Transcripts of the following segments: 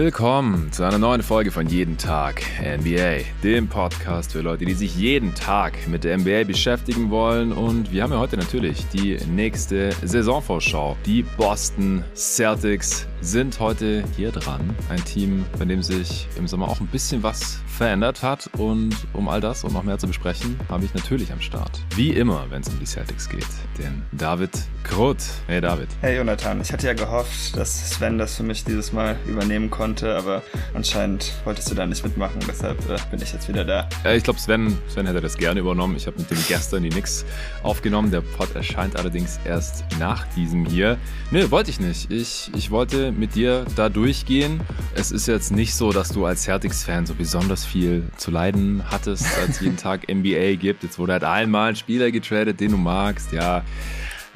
Willkommen zu einer neuen Folge von Jeden Tag NBA, dem Podcast für Leute, die sich jeden Tag mit der NBA beschäftigen wollen. Und wir haben ja heute natürlich die nächste Saisonvorschau. Die Boston Celtics sind heute hier dran. Ein Team, bei dem sich im Sommer auch ein bisschen was verändert hat. Und um all das und noch mehr zu besprechen, habe ich natürlich am Start. Wie immer, wenn es um die Celtics geht, den David Krut. Hey David. Hey Jonathan, ich hatte ja gehofft, dass Sven das für mich dieses Mal übernehmen konnte, aber anscheinend wolltest du da nicht mitmachen, deshalb äh, bin ich jetzt wieder da. Äh, ich glaube, Sven, Sven hätte das gerne übernommen. Ich habe mit dem gestern die Nix aufgenommen. Der Pod erscheint allerdings erst nach diesem hier. Nö, wollte ich nicht. Ich, ich wollte mit dir da durchgehen. Es ist jetzt nicht so, dass du als Celtics-Fan so besonders viel zu leiden hattest, als jeden Tag NBA gibt. Jetzt wurde halt einmal ein Spieler getradet, den du magst. Ja,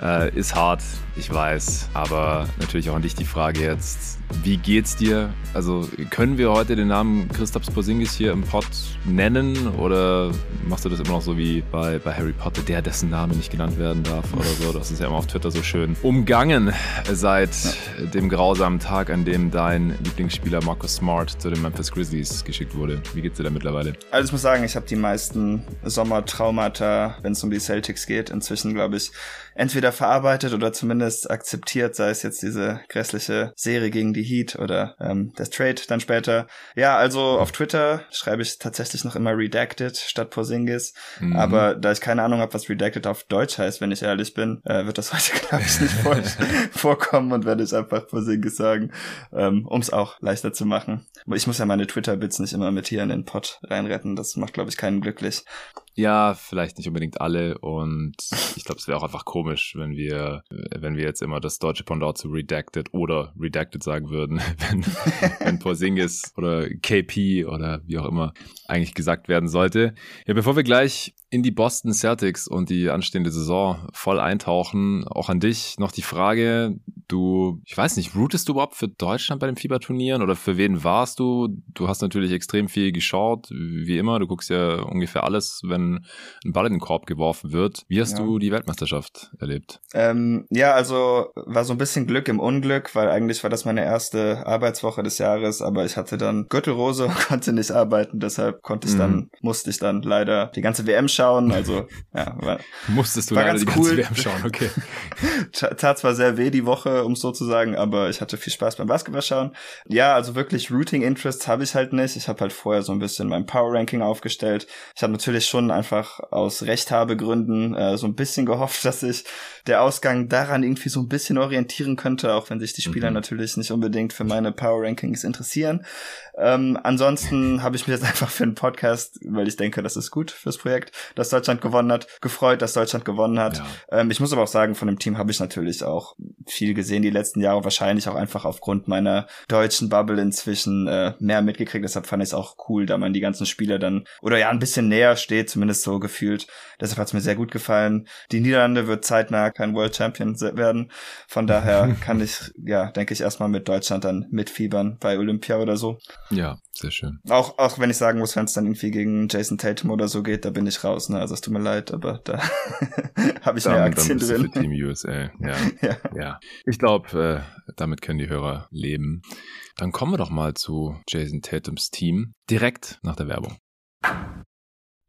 äh, ist hart, ich weiß. Aber natürlich auch an dich die Frage jetzt, wie geht's dir? Also können wir heute den Namen Christoph Porzingis hier im Pod nennen oder machst du das immer noch so wie bei, bei Harry Potter, der dessen Name nicht genannt werden darf oder so? Das ist ja immer auf Twitter so schön umgangen seit ja. dem grausamen Tag, an dem dein Lieblingsspieler Marcus Smart zu den Memphis Grizzlies geschickt wurde. Wie geht's dir da mittlerweile? Also ich muss sagen, ich habe die meisten Sommertraumata, wenn es um die Celtics geht, inzwischen glaube ich entweder verarbeitet oder zumindest akzeptiert, sei es jetzt diese grässliche Serie gegen die Heat oder ähm, das Trade dann später. Ja, also auf Twitter schreibe ich tatsächlich noch immer Redacted statt Porzingis, mhm. aber da ich keine Ahnung habe, was Redacted auf Deutsch heißt, wenn ich ehrlich bin, äh, wird das heute glaube ich nicht vor vorkommen und werde ich einfach Porzingis sagen, ähm, um es auch leichter zu machen. Ich muss ja meine Twitter-Bits nicht immer mit hier in den Pod reinretten, das macht glaube ich keinen glücklich. Ja, vielleicht nicht unbedingt alle und ich glaube, es wäre auch einfach komisch, wenn wir, wenn wir jetzt immer das deutsche Pendant zu Redacted oder Redacted sagen würden, wenn, wenn Porzingis oder KP oder wie auch immer eigentlich gesagt werden sollte. Ja, bevor wir gleich in die Boston Celtics und die anstehende Saison voll eintauchen, auch an dich noch die Frage, du, ich weiß nicht, rootest du überhaupt für Deutschland bei den Fieberturnieren oder für wen warst du? Du hast natürlich extrem viel geschaut, wie immer, du guckst ja ungefähr alles, wenn ein Ball in den Korb geworfen wird. Wie hast ja. du die Weltmeisterschaft erlebt? Ähm, ja, also war so ein bisschen Glück im Unglück, weil eigentlich war das meine erste Arbeitswoche des Jahres, aber ich hatte dann Gürtelrose und konnte nicht arbeiten, deshalb konnte ich mhm. dann, musste ich dann leider die ganze WM schauen. Also, ja, war, Musstest du war ganz die cool. WM schauen, okay. Tat zwar sehr weh die Woche, um es so zu sagen, aber ich hatte viel Spaß beim Basketball schauen. Ja, also wirklich Routing Interests habe ich halt nicht. Ich habe halt vorher so ein bisschen mein Power Ranking aufgestellt. Ich habe natürlich schon einfach aus Rechthabegründen äh, so ein bisschen gehofft, dass sich der Ausgang daran irgendwie so ein bisschen orientieren könnte, auch wenn sich die Spieler mhm. natürlich nicht unbedingt für meine Power Rankings interessieren. Ähm, ansonsten habe ich mich jetzt einfach für einen Podcast, weil ich denke, das ist gut fürs Projekt, dass Deutschland gewonnen hat, gefreut, dass Deutschland gewonnen hat. Ja. Ähm, ich muss aber auch sagen, von dem Team habe ich natürlich auch viel gesehen die letzten Jahre, wahrscheinlich auch einfach aufgrund meiner deutschen Bubble inzwischen äh, mehr mitgekriegt. Deshalb fand ich es auch cool, da man die ganzen Spieler dann oder ja ein bisschen näher steht, zumindest so gefühlt. Deshalb hat es mir sehr gut gefallen. Die Niederlande wird zeitnah kein World Champion werden. Von daher kann ich, ja, denke ich, erstmal mit Deutschland dann mitfiebern bei Olympia oder so. Ja, sehr schön. Auch, auch wenn ich sagen muss, wenn es dann irgendwie gegen Jason Tatum oder so geht, da bin ich raus. Ne? Also es tut mir leid, aber da habe ich dann, mehr Aktien dann drin. Für Team USA. Ja, ja. ja. Ich glaube, äh, damit können die Hörer leben. Dann kommen wir doch mal zu Jason Tatums Team direkt nach der Werbung.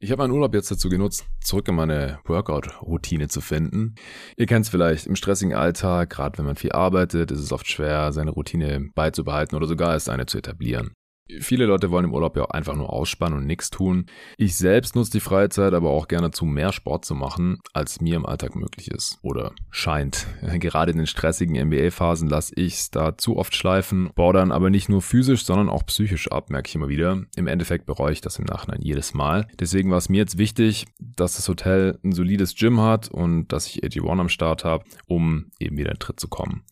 Ich habe meinen Urlaub jetzt dazu genutzt, zurück in meine Workout-Routine zu finden. Ihr kennt es vielleicht, im stressigen Alltag, gerade wenn man viel arbeitet, ist es oft schwer, seine Routine beizubehalten oder sogar erst eine zu etablieren. Viele Leute wollen im Urlaub ja auch einfach nur ausspannen und nichts tun. Ich selbst nutze die Freizeit aber auch gerne zu mehr Sport zu machen, als mir im Alltag möglich ist. Oder scheint. Gerade in den stressigen NBA-Phasen lasse ich es da zu oft schleifen, baue dann aber nicht nur physisch, sondern auch psychisch ab, merke ich immer wieder. Im Endeffekt bereue ich das im Nachhinein jedes Mal. Deswegen war es mir jetzt wichtig, dass das Hotel ein solides Gym hat und dass ich AG1 am Start habe, um eben wieder in Tritt zu kommen.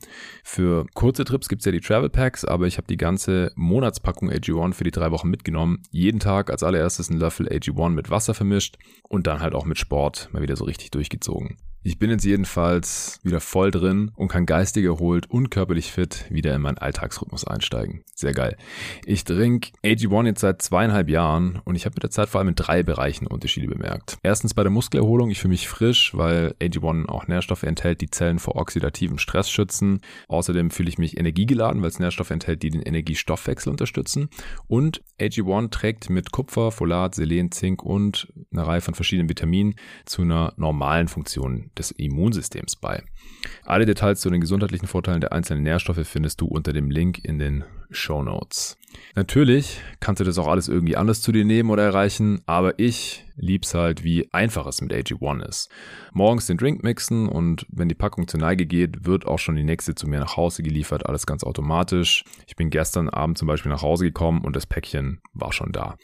Für kurze Trips gibt es ja die Travel Packs, aber ich habe die ganze Monatspackung AG1 für die drei Wochen mitgenommen. Jeden Tag als allererstes ein Löffel AG1 mit Wasser vermischt und dann halt auch mit Sport mal wieder so richtig durchgezogen. Ich bin jetzt jedenfalls wieder voll drin und kann geistig erholt und körperlich fit wieder in meinen Alltagsrhythmus einsteigen. Sehr geil. Ich trinke AG1 jetzt seit zweieinhalb Jahren und ich habe mit der Zeit vor allem in drei Bereichen Unterschiede bemerkt. Erstens bei der Muskelerholung. Ich fühle mich frisch, weil AG1 auch Nährstoffe enthält, die Zellen vor oxidativem Stress schützen. Außerdem fühle ich mich energiegeladen, weil es Nährstoffe enthält, die den Energiestoffwechsel unterstützen. Und AG1 trägt mit Kupfer, Folat, Selen, Zink und einer Reihe von verschiedenen Vitaminen zu einer normalen Funktion des Immunsystems bei. Alle Details zu den gesundheitlichen Vorteilen der einzelnen Nährstoffe findest du unter dem Link in den Show Notes. Natürlich kannst du das auch alles irgendwie anders zu dir nehmen oder erreichen, aber ich lieb's halt, wie einfach es mit AG1 ist. Morgens den Drink mixen und wenn die Packung zur Neige geht, wird auch schon die nächste zu mir nach Hause geliefert, alles ganz automatisch. Ich bin gestern Abend zum Beispiel nach Hause gekommen und das Päckchen war schon da.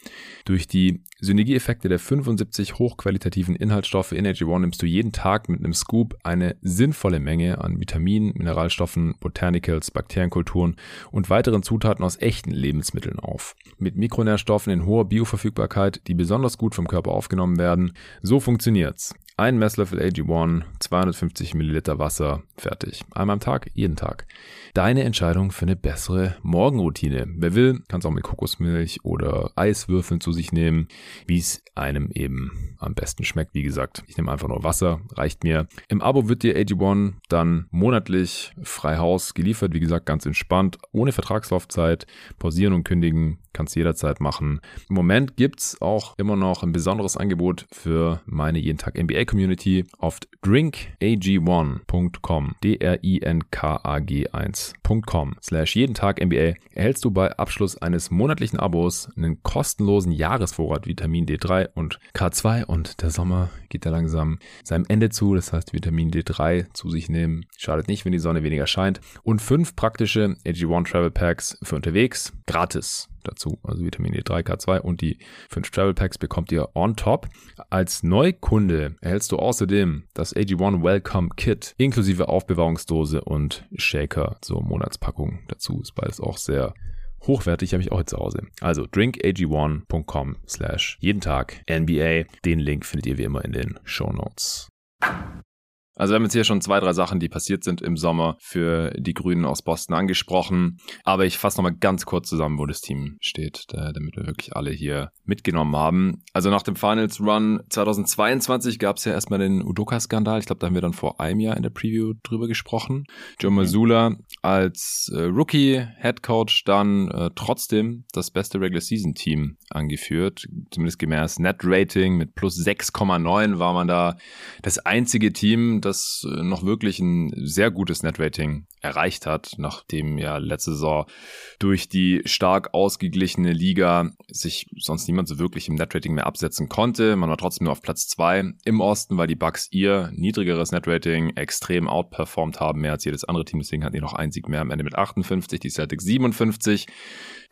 Durch die Synergieeffekte der 75 hochqualitativen Inhaltsstoffe in AG1 nimmst du jeden Tag mit einem Scoop eine sinnvolle Menge an Vitaminen, Mineralstoffen, Botanicals, Bakterienkulturen und weiteren Zutaten aus echten Lebensmitteln auf. Mit Mikronährstoffen in hoher Bioverfügbarkeit, die besonders gut vom Körper aufgenommen werden. So funktioniert's. Ein Messlöffel AG1, 250 Milliliter Wasser, fertig. Einmal am Tag, jeden Tag. Deine Entscheidung für eine bessere Morgenroutine. Wer will, kann es auch mit Kokosmilch oder Eiswürfeln zu sich nehmen, wie es einem eben am besten schmeckt. Wie gesagt, ich nehme einfach nur Wasser, reicht mir. Im Abo wird dir AG1 dann monatlich frei Haus geliefert. Wie gesagt, ganz entspannt, ohne Vertragslaufzeit. Pausieren und kündigen kannst du jederzeit machen. Im Moment gibt's auch immer noch ein besonderes Angebot für meine jeden Tag NBA Community auf drinkag1.com, D-R-I-N-K-A-G 1.com slash jeden Tag NBA erhältst du bei Abschluss eines monatlichen Abos einen kostenlosen Jahresvorrat Vitamin D3 und K2 und der Sommer geht da langsam seinem Ende zu. Das heißt, Vitamin D3 zu sich nehmen. Schadet nicht, wenn die Sonne weniger scheint. Und fünf praktische AG1 Travel Packs für unterwegs. Gratis dazu. Also Vitamin D3, K2 und die fünf Travel Packs bekommt ihr on top. Als Neukunde erhältst du außerdem das AG1 Welcome Kit inklusive Aufbewahrungsdose und Shaker zur Monatspackung dazu. Ist beides auch sehr hochwertig, habe ich auch jetzt zu Hause. Also drinkag1.com slash jeden Tag NBA. Den Link findet ihr wie immer in den Show Notes. Also wir haben jetzt hier schon zwei, drei Sachen, die passiert sind im Sommer für die Grünen aus Boston angesprochen. Aber ich fasse nochmal ganz kurz zusammen, wo das Team steht, damit wir wirklich alle hier mitgenommen haben. Also nach dem Finals Run 2022 gab es ja erstmal den Udoka-Skandal. Ich glaube, da haben wir dann vor einem Jahr in der Preview drüber gesprochen. Joe Mazzulla als äh, Rookie-Head Coach dann äh, trotzdem das beste Regular Season Team angeführt. Zumindest gemäß Net Rating mit plus 6,9 war man da das einzige Team, das äh, noch wirklich ein sehr gutes Net-Rating erreicht hat, nachdem ja letzte Saison durch die stark ausgeglichene Liga sich sonst niemand so wirklich im Net-Rating mehr absetzen konnte. Man war trotzdem nur auf Platz zwei im Osten, weil die Bucks ihr niedrigeres Net-Rating extrem outperformed haben, mehr als jedes andere Team. Deswegen hatten die noch ein Sieg mehr am Ende mit 58, die Celtics 57.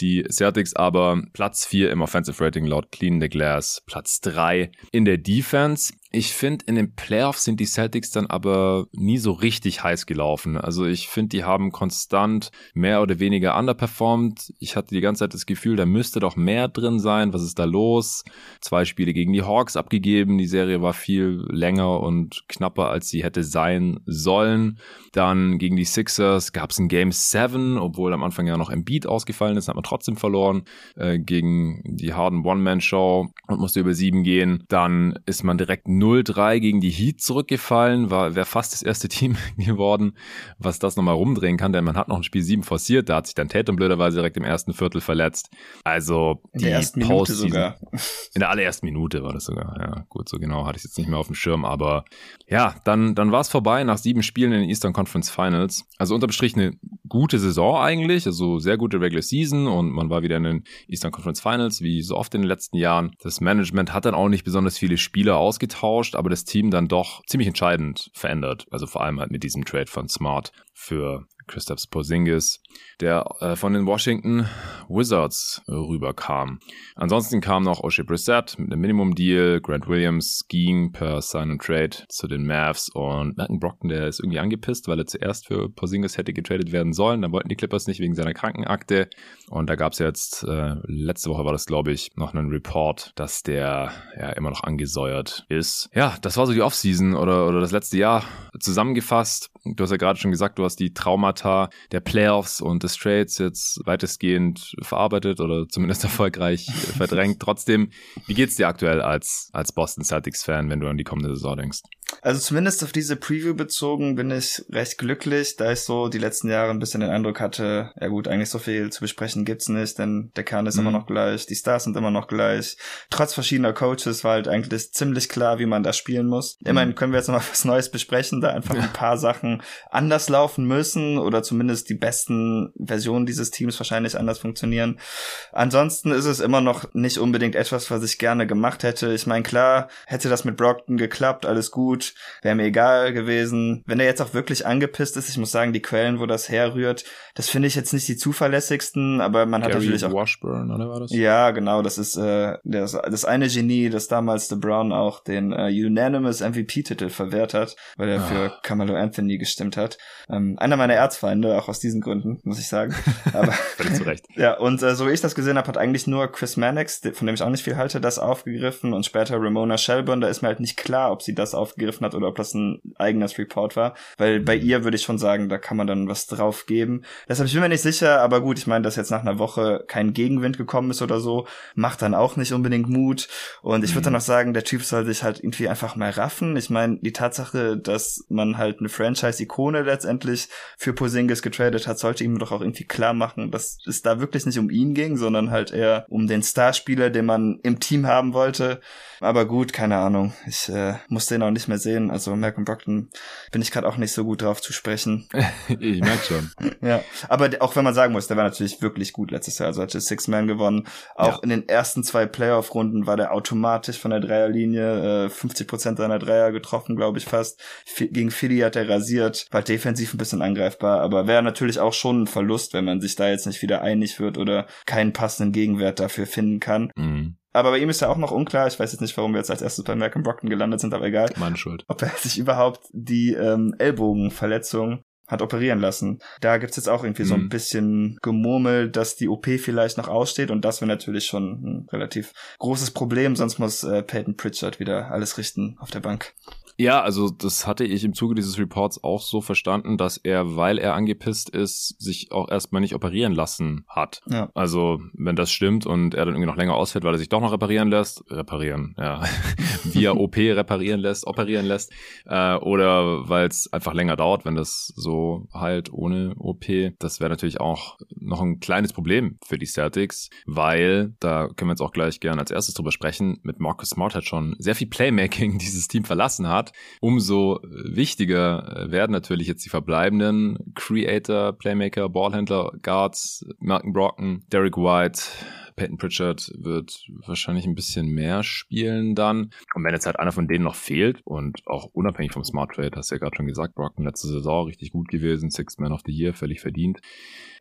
Die Celtics aber Platz 4 im Offensive Rating laut Clean the Glass, Platz 3 in der Defense. Ich finde, in den Playoffs sind die Celtics dann aber nie so richtig heiß gelaufen. Also ich finde, die haben konstant mehr oder weniger underperformed. Ich hatte die ganze Zeit das Gefühl, da müsste doch mehr drin sein. Was ist da los? Zwei Spiele gegen die Hawks abgegeben. Die Serie war viel länger und knapper, als sie hätte sein sollen. Dann gegen die Sixers gab es ein Game 7, obwohl am Anfang ja noch Beat ausgefallen ist, hat man trotzdem verloren äh, gegen die Harden One-Man-Show und musste über sieben gehen. Dann ist man direkt 0-3 gegen die Heat zurückgefallen, war wäre fast das erste Team geworden, was das nochmal rumdrehen kann, denn man hat noch ein Spiel 7 forciert, da hat sich dann Tatum blöderweise direkt im ersten Viertel verletzt. Also in die der ersten Minute sogar. In der allerersten Minute war das sogar. Ja, gut, so genau hatte ich jetzt nicht mehr auf dem Schirm, aber ja, dann dann war es vorbei nach sieben Spielen in den Eastern Conference Finals. Also unterm Strich eine gute Saison eigentlich, also sehr gute Regular Season und man war wieder in den Eastern Conference Finals, wie so oft in den letzten Jahren. Das Management hat dann auch nicht besonders viele Spieler ausgetauscht, aber das Team dann doch ziemlich entscheidend verändert. Also vor allem halt mit diesem Trade von Smart für Christoph Porzingis, der äh, von den Washington Wizards rüberkam. Ansonsten kam noch O'Shea Brissett mit einem Minimum-Deal, Grant Williams ging per Sign and Trade zu den Mavs und Malcolm Brockton, der ist irgendwie angepisst, weil er zuerst für Porzingis hätte getradet werden sollen. Da wollten die Clippers nicht wegen seiner Krankenakte. Und da gab es jetzt, äh, letzte Woche war das, glaube ich, noch einen Report, dass der ja immer noch angesäuert ist. Ja, das war so die Offseason oder, oder das letzte Jahr zusammengefasst. Du hast ja gerade schon gesagt, du hast die Traumata der Playoffs und des Trades jetzt weitestgehend verarbeitet oder zumindest erfolgreich verdrängt. Trotzdem, wie geht's dir aktuell als, als Boston Celtics-Fan, wenn du an die kommende Saison denkst? Also zumindest auf diese Preview bezogen bin ich recht glücklich, da ich so die letzten Jahre ein bisschen den Eindruck hatte, ja gut, eigentlich so viel zu besprechen gibt's nicht, denn der Kern ist mhm. immer noch gleich, die Stars sind immer noch gleich. Trotz verschiedener Coaches war halt eigentlich ziemlich klar, wie man da spielen muss. Mhm. Immerhin können wir jetzt noch mal was Neues besprechen, da einfach ein paar Sachen anders laufen müssen oder zumindest die besten Versionen dieses Teams wahrscheinlich anders funktionieren. Ansonsten ist es immer noch nicht unbedingt etwas, was ich gerne gemacht hätte. Ich meine, klar, hätte das mit Brockton geklappt, alles gut, wäre mir egal gewesen. Wenn er jetzt auch wirklich angepisst ist, ich muss sagen, die Quellen, wo das herrührt, das finde ich jetzt nicht die zuverlässigsten, aber man hat Gary natürlich auch Washburn, oder war das? Ja, genau, das ist äh, das, das eine Genie, das damals LeBron auch den äh, Unanimous MVP-Titel verwehrt hat, weil er ah. für Carmelo Anthony gestimmt hat. Ähm, einer meiner Erzfeinde, auch aus diesen Gründen, muss ich sagen. Aber zu Recht. Ja, und äh, so wie ich das gesehen habe, hat eigentlich nur Chris Mannix, von dem ich auch nicht viel halte, das aufgegriffen und später Ramona Shelburne, da ist mir halt nicht klar, ob sie das aufgegriffen hat oder ob das ein eigenes Report war, weil bei ihr würde ich schon sagen, da kann man dann was drauf geben. Deshalb ich bin mir nicht sicher, aber gut, ich meine, dass jetzt nach einer Woche kein Gegenwind gekommen ist oder so, macht dann auch nicht unbedingt Mut und ich würde mhm. dann noch sagen, der Typ soll sich halt irgendwie einfach mal raffen. Ich meine, die Tatsache, dass man halt eine Franchise-Ikone letztendlich für Posingis getradet hat, sollte ihm doch auch irgendwie klar machen, dass es da wirklich nicht um ihn ging, sondern halt eher um den Starspieler, den man im Team haben wollte. Aber gut, keine Ahnung. Ich äh, muss den auch nicht mehr sehen. Also Malcolm Brockton bin ich gerade auch nicht so gut drauf zu sprechen. ich merke schon. ja, aber auch wenn man sagen muss, der war natürlich wirklich gut letztes Jahr. Also hat Six Man gewonnen. Auch ja. in den ersten zwei Playoff-Runden war der automatisch von der Dreierlinie äh, 50 Prozent seiner Dreier getroffen, glaube ich fast. F gegen Philly hat er rasiert, war defensiv ein bisschen angreifbar, aber wäre natürlich auch schon ein Verlust, wenn man sich da jetzt nicht wieder einig wird oder keinen passenden Gegenwert dafür finden kann. Mhm. Aber bei ihm ist ja auch noch unklar, ich weiß jetzt nicht, warum wir jetzt als erstes bei Malcolm Brockton gelandet sind, aber egal. Meine Schuld. Ob er sich überhaupt die ähm, Ellbogenverletzung hat operieren lassen. Da gibt's jetzt auch irgendwie mhm. so ein mhm. bisschen Gemurmel, dass die OP vielleicht noch aussteht und das wäre natürlich schon ein relativ großes Problem, sonst muss äh, Peyton Pritchard wieder alles richten auf der Bank. Ja, also das hatte ich im Zuge dieses Reports auch so verstanden, dass er, weil er angepisst ist, sich auch erstmal nicht operieren lassen hat. Ja. Also wenn das stimmt und er dann irgendwie noch länger ausfällt, weil er sich doch noch reparieren lässt, reparieren, ja, via OP reparieren lässt, operieren lässt, äh, oder weil es einfach länger dauert, wenn das so halt ohne OP, das wäre natürlich auch noch ein kleines Problem für die Celtics, weil, da können wir jetzt auch gleich gern als erstes drüber sprechen, mit Marcus Smart hat schon sehr viel Playmaking dieses Team verlassen hat, hat. Umso wichtiger werden natürlich jetzt die verbleibenden Creator, Playmaker, Ballhändler, Guards, Malcolm Brocken, Derek White, Peyton Pritchard wird wahrscheinlich ein bisschen mehr spielen dann. Und wenn jetzt halt einer von denen noch fehlt und auch unabhängig vom Smart Trade, hast du ja gerade schon gesagt, Brocken letzte Saison richtig gut gewesen, Sixth Man of the Year, völlig verdient.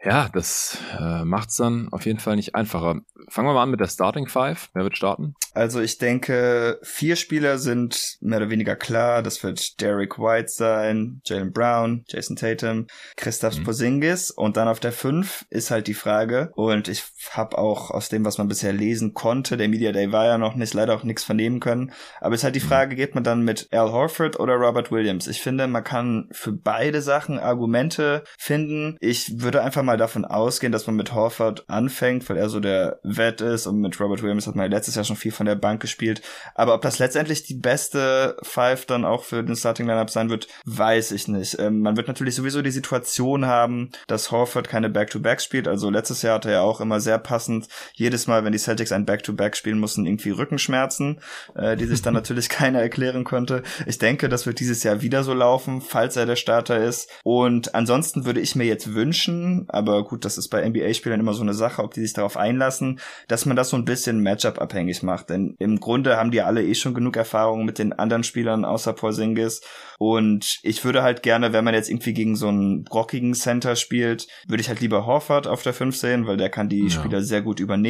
Ja, das äh, macht's dann auf jeden Fall nicht einfacher. Fangen wir mal an mit der Starting Five. Wer wird starten? Also ich denke, vier Spieler sind mehr oder weniger klar. Das wird Derek White sein, Jalen Brown, Jason Tatum, Christoph mhm. Porzingis und dann auf der fünf ist halt die Frage. Und ich habe auch aus dem, was man bisher lesen konnte, der Media Day war ja noch nicht, leider auch nichts vernehmen können. Aber es ist halt die mhm. Frage, geht man dann mit Al Horford oder Robert Williams? Ich finde, man kann für beide Sachen Argumente finden. Ich würde einfach mal davon ausgehen, dass man mit Horford anfängt, weil er so der Vet ist und mit Robert Williams hat man letztes Jahr schon viel von der Bank gespielt. Aber ob das letztendlich die beste Five dann auch für den Starting Lineup sein wird, weiß ich nicht. Ähm, man wird natürlich sowieso die Situation haben, dass Horford keine Back-to-Back spielt. Also letztes Jahr hat er ja auch immer sehr passend jedes Mal, wenn die Celtics ein Back-to-Back -Back spielen mussten, irgendwie Rückenschmerzen, äh, die sich dann natürlich keiner erklären konnte. Ich denke, das wird dieses Jahr wieder so laufen, falls er der Starter ist. Und ansonsten würde ich mir jetzt wünschen, aber gut, das ist bei NBA-Spielern immer so eine Sache, ob die sich darauf einlassen, dass man das so ein bisschen Matchup-abhängig macht. Denn im Grunde haben die alle eh schon genug Erfahrung mit den anderen Spielern außer Porzingis. Und ich würde halt gerne, wenn man jetzt irgendwie gegen so einen brockigen Center spielt, würde ich halt lieber Horford auf der 5 sehen, weil der kann die ja. Spieler sehr gut übernehmen.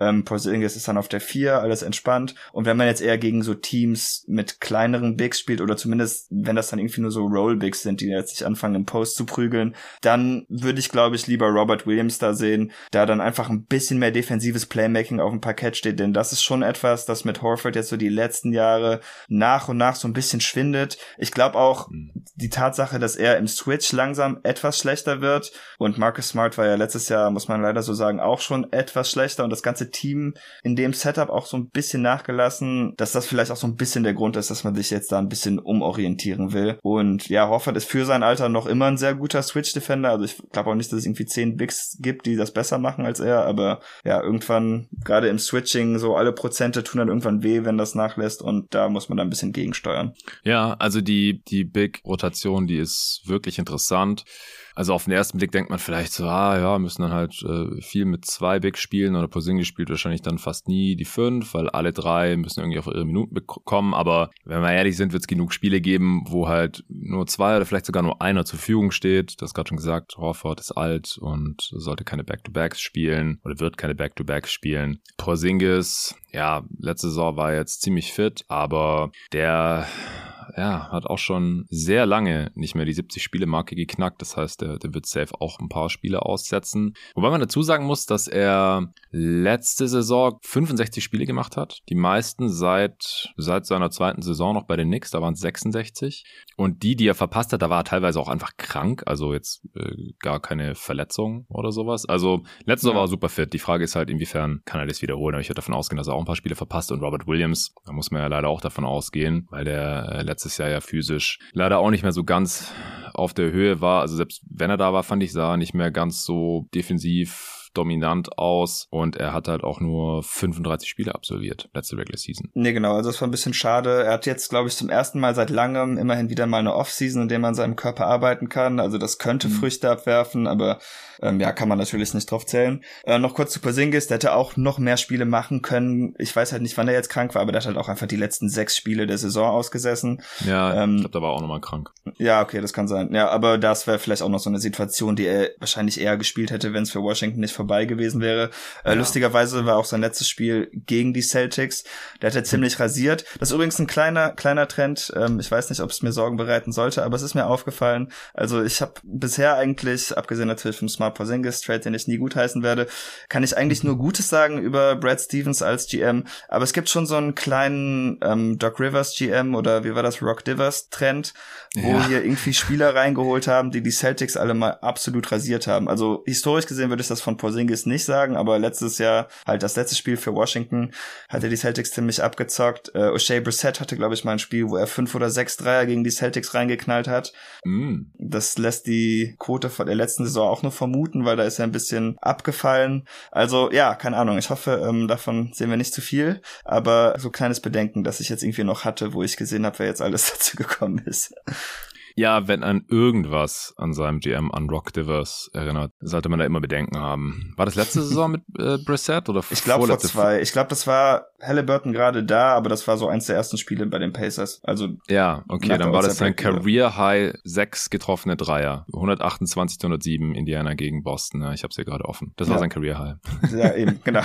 Ähm, Porzingis ist dann auf der 4, alles entspannt. Und wenn man jetzt eher gegen so Teams mit kleineren Bigs spielt oder zumindest, wenn das dann irgendwie nur so Roll-Bigs sind, die jetzt nicht anfangen im Post zu prügeln, dann würde ich, glaube ich, lieber Robert Williams da sehen, da dann einfach ein bisschen mehr defensives Playmaking auf dem Parkett steht, denn das ist schon etwas, das mit Horford jetzt so die letzten Jahre nach und nach so ein bisschen schwindet. Ich glaube auch mhm. die Tatsache, dass er im Switch langsam etwas schlechter wird und Marcus Smart war ja letztes Jahr, muss man leider so sagen, auch schon etwas schlechter und das ganze Team in dem Setup auch so ein bisschen nachgelassen, dass das vielleicht auch so ein bisschen der Grund ist, dass man sich jetzt da ein bisschen umorientieren will. Und ja, Horford ist für sein Alter noch immer ein sehr guter Switch-Defender. Also ich glaube auch nicht, dass es irgendwie zehn Bigs gibt, die das besser machen als er, aber ja, irgendwann, gerade im Switching, so alle Prozente tun dann irgendwann weh, wenn das nachlässt und da muss man dann ein bisschen gegensteuern. Ja, also die, die Big-Rotation, die ist wirklich interessant. Also auf den ersten Blick denkt man vielleicht so, ah ja, müssen dann halt äh, viel mit zwei Bigs spielen oder Porzingis spielt wahrscheinlich dann fast nie die fünf, weil alle drei müssen irgendwie auf ihre Minuten bekommen. Aber wenn wir ehrlich sind, wird es genug Spiele geben, wo halt nur zwei oder vielleicht sogar nur einer zur Verfügung steht. Das gerade schon gesagt, Horford ist alt und sollte keine Back-to-Backs spielen oder wird keine Back-to-Backs spielen. Porzingis, ja, letzte Saison war jetzt ziemlich fit, aber der ja, hat auch schon sehr lange nicht mehr die 70-Spiele-Marke geknackt. Das heißt, der, der wird safe auch ein paar Spiele aussetzen. Wobei man dazu sagen muss, dass er letzte Saison 65 Spiele gemacht hat. Die meisten seit, seit seiner zweiten Saison noch bei den Knicks. Da waren es 66. Und die, die er verpasst hat, da war er teilweise auch einfach krank. Also jetzt äh, gar keine Verletzung oder sowas. Also letzte Saison ja. war er super fit. Die Frage ist halt, inwiefern kann er das wiederholen. Aber ich würde davon ausgehen, dass er auch ein paar Spiele verpasst. Und Robert Williams, da muss man ja leider auch davon ausgehen, weil der äh, letzte letztes Jahr ja physisch leider auch nicht mehr so ganz auf der Höhe war. Also selbst wenn er da war, fand ich, sah nicht mehr ganz so defensiv dominant aus und er hat halt auch nur 35 Spiele absolviert, letzte Regular Season. Nee, genau, also das war ein bisschen schade. Er hat jetzt, glaube ich, zum ersten Mal seit langem immerhin wieder mal eine Offseason, in der man seinem Körper arbeiten kann. Also das könnte mhm. Früchte abwerfen, aber ähm, ja, kann man natürlich nicht drauf zählen. Äh, noch kurz zu Porzingis, der hätte auch noch mehr Spiele machen können. Ich weiß halt nicht, wann er jetzt krank war, aber der hat halt auch einfach die letzten sechs Spiele der Saison ausgesessen. Ja, ähm, ich glaube, da war auch nochmal krank. Ja, okay, das kann sein. Ja, aber das wäre vielleicht auch noch so eine Situation, die er wahrscheinlich eher gespielt hätte, wenn es für Washington nicht vorbei gewesen wäre. Äh, ja. Lustigerweise war auch sein letztes Spiel gegen die Celtics. Der hat er ziemlich rasiert. Das ist übrigens ein kleiner, kleiner Trend. Ähm, ich weiß nicht, ob es mir Sorgen bereiten sollte, aber es ist mir aufgefallen. Also ich habe bisher eigentlich, abgesehen natürlich vom Smart Porzingis Trade, den ich nie gutheißen werde, kann ich eigentlich nur Gutes sagen über Brad Stevens als GM. Aber es gibt schon so einen kleinen ähm, Doc Rivers GM oder wie war das, Rock Divers Trend, wo ja. hier irgendwie Spieler reingeholt haben, die die Celtics alle mal absolut rasiert haben. Also historisch gesehen würde ich das von Porzingis nicht sagen, aber letztes Jahr, halt das letzte Spiel für Washington, hatte die Celtics ziemlich abgezockt. Äh, O'Shea Brissett hatte, glaube ich, mal ein Spiel, wo er fünf oder sechs Dreier gegen die Celtics reingeknallt hat. Mm. Das lässt die Quote von der letzten Saison auch nur vermuten, weil da ist er ein bisschen abgefallen. Also ja, keine Ahnung. Ich hoffe, ähm, davon sehen wir nicht zu viel, aber so kleines Bedenken, das ich jetzt irgendwie noch hatte, wo ich gesehen habe, wer jetzt alles dazu gekommen ist. Ja, wenn an irgendwas an seinem GM an Rock Divers erinnert, sollte man da immer Bedenken haben. War das letzte Saison mit äh, Brissett oder Ich glaube vor zwei. Ich glaube, das war Halliburton gerade da, aber das war so eins der ersten Spiele bei den Pacers. Also ja, okay, dann war das sein Career High sechs getroffene Dreier, 128 107 Indiana gegen Boston. Ja, ich habe es hier gerade offen. Das war sein Career High. Ja, eben, genau.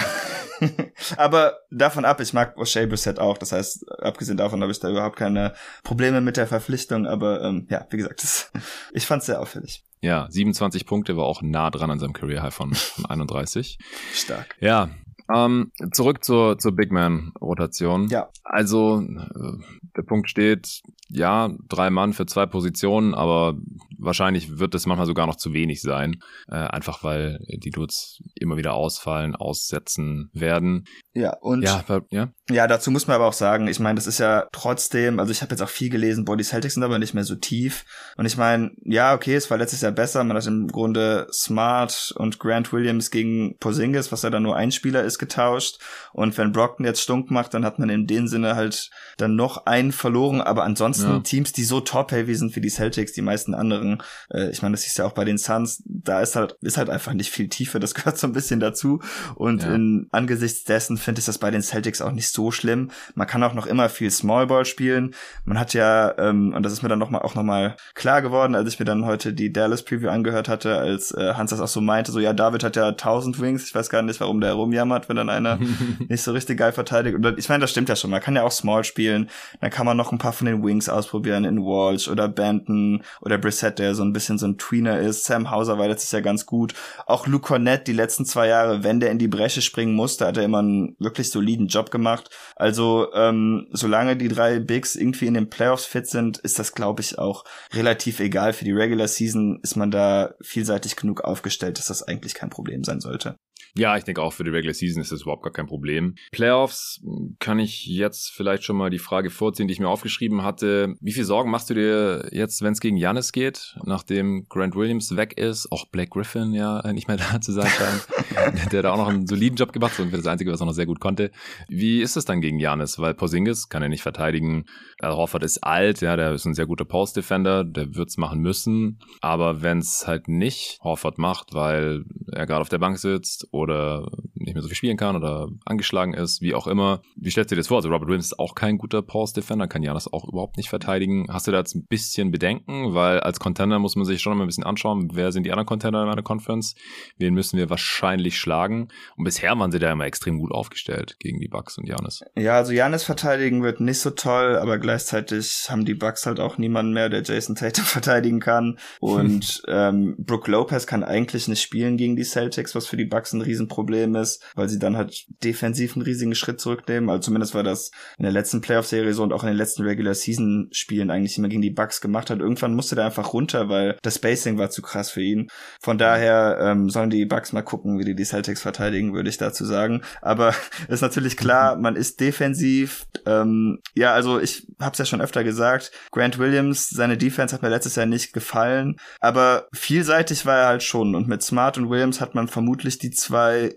aber davon ab, ich mag O'Shea Brissett auch. Das heißt, abgesehen davon habe ich da überhaupt keine Probleme mit der Verpflichtung. Aber ähm, ja, wie gesagt, das, ich fand es sehr auffällig. Ja, 27 Punkte war auch nah dran an seinem Career High von, von 31. Stark. Ja, ähm, zurück zur, zur Big Man-Rotation. Ja. Also, äh, der Punkt steht, ja, drei Mann für zwei Positionen, aber wahrscheinlich wird es manchmal sogar noch zu wenig sein, äh, einfach weil die Dudes immer wieder ausfallen, aussetzen werden. Ja, und ja, ja. ja, dazu muss man aber auch sagen, ich meine, das ist ja trotzdem, also ich habe jetzt auch viel gelesen, Body Celtics sind aber nicht mehr so tief. Und ich meine, ja, okay, es war letztes Jahr besser, man hat im Grunde Smart und Grant Williams gegen Porzingis, was ja dann nur ein Spieler ist, getauscht. Und wenn Brockton jetzt stunk macht, dann hat man in dem Sinne halt dann noch einen verloren. Aber ansonsten ja. Teams, die so top-heavy sind wie die Celtics, die meisten anderen, äh, ich meine, das ist ja auch bei den Suns, da ist halt, ist halt einfach nicht viel Tiefe, das gehört so ein bisschen dazu. Und ja. in, angesichts dessen finde ich das bei den Celtics auch nicht so schlimm. Man kann auch noch immer viel Smallball spielen. Man hat ja, ähm, und das ist mir dann noch mal, auch nochmal klar geworden, als ich mir dann heute die Dallas Preview angehört hatte, als äh, Hans das auch so meinte, so ja, David hat ja 1000 Wings, ich weiß gar nicht, warum der rumjammert, wenn dann einer nicht so richtig geil verteidigt. Und ich meine, das stimmt ja schon, man kann ja auch Small spielen, dann kann man noch ein paar von den Wings ausprobieren in Walsh oder Benton oder Brissett, der so ein bisschen so ein Tweener ist. Sam Hauser war letztes Jahr ganz gut. Auch Luke Cornett die letzten zwei Jahre, wenn der in die Bresche springen musste, hat er immer einen wirklich soliden Job gemacht. Also ähm, solange die drei Bigs irgendwie in den Playoffs fit sind, ist das, glaube ich, auch relativ egal. Für die Regular Season ist man da vielseitig genug aufgestellt, dass das eigentlich kein Problem sein sollte. Ja, ich denke auch für die Regular Season ist das überhaupt gar kein Problem. Playoffs kann ich jetzt vielleicht schon mal die Frage vorziehen, die ich mir aufgeschrieben hatte. Wie viel Sorgen machst du dir jetzt, wenn es gegen Janis geht, nachdem Grant Williams weg ist, auch Black Griffin ja nicht mehr da zu sein scheint, der da auch noch einen soliden Job gemacht hat und das Einzige, was er noch sehr gut konnte. Wie ist es dann gegen Janis? Weil Porzingis kann er nicht verteidigen. Horford ist alt, ja, der ist ein sehr guter Post-Defender, der wird's machen müssen. Aber wenn es halt nicht Horford macht, weil er gerade auf der Bank sitzt oder oder nicht mehr so viel spielen kann oder angeschlagen ist, wie auch immer. Wie stellst du dir das vor? Also Robert Williams ist auch kein guter Pulse-Defender, kann Janis auch überhaupt nicht verteidigen. Hast du da jetzt ein bisschen Bedenken? Weil als Contender muss man sich schon mal ein bisschen anschauen, wer sind die anderen Contender in meiner Conference? Wen müssen wir wahrscheinlich schlagen? Und bisher waren sie da immer extrem gut aufgestellt gegen die Bucks und Janis. Ja, also Janis verteidigen wird nicht so toll, aber gleichzeitig haben die Bucks halt auch niemanden mehr, der Jason Tatum verteidigen kann. Und ähm, Brooke Lopez kann eigentlich nicht spielen gegen die Celtics, was für die Bucks ein riesen Riesenproblem ist, weil sie dann halt defensiv einen riesigen Schritt zurücknehmen. Also zumindest war das in der letzten Playoff-Serie so und auch in den letzten Regular-Season-Spielen eigentlich immer gegen die Bucks gemacht hat. Irgendwann musste der einfach runter, weil das Spacing war zu krass für ihn. Von daher ähm, sollen die Bucks mal gucken, wie die die Celtics verteidigen, würde ich dazu sagen. Aber ist natürlich klar, man ist defensiv. Ähm, ja, also ich habe es ja schon öfter gesagt, Grant Williams, seine Defense hat mir letztes Jahr nicht gefallen, aber vielseitig war er halt schon und mit Smart und Williams hat man vermutlich die zwei zwei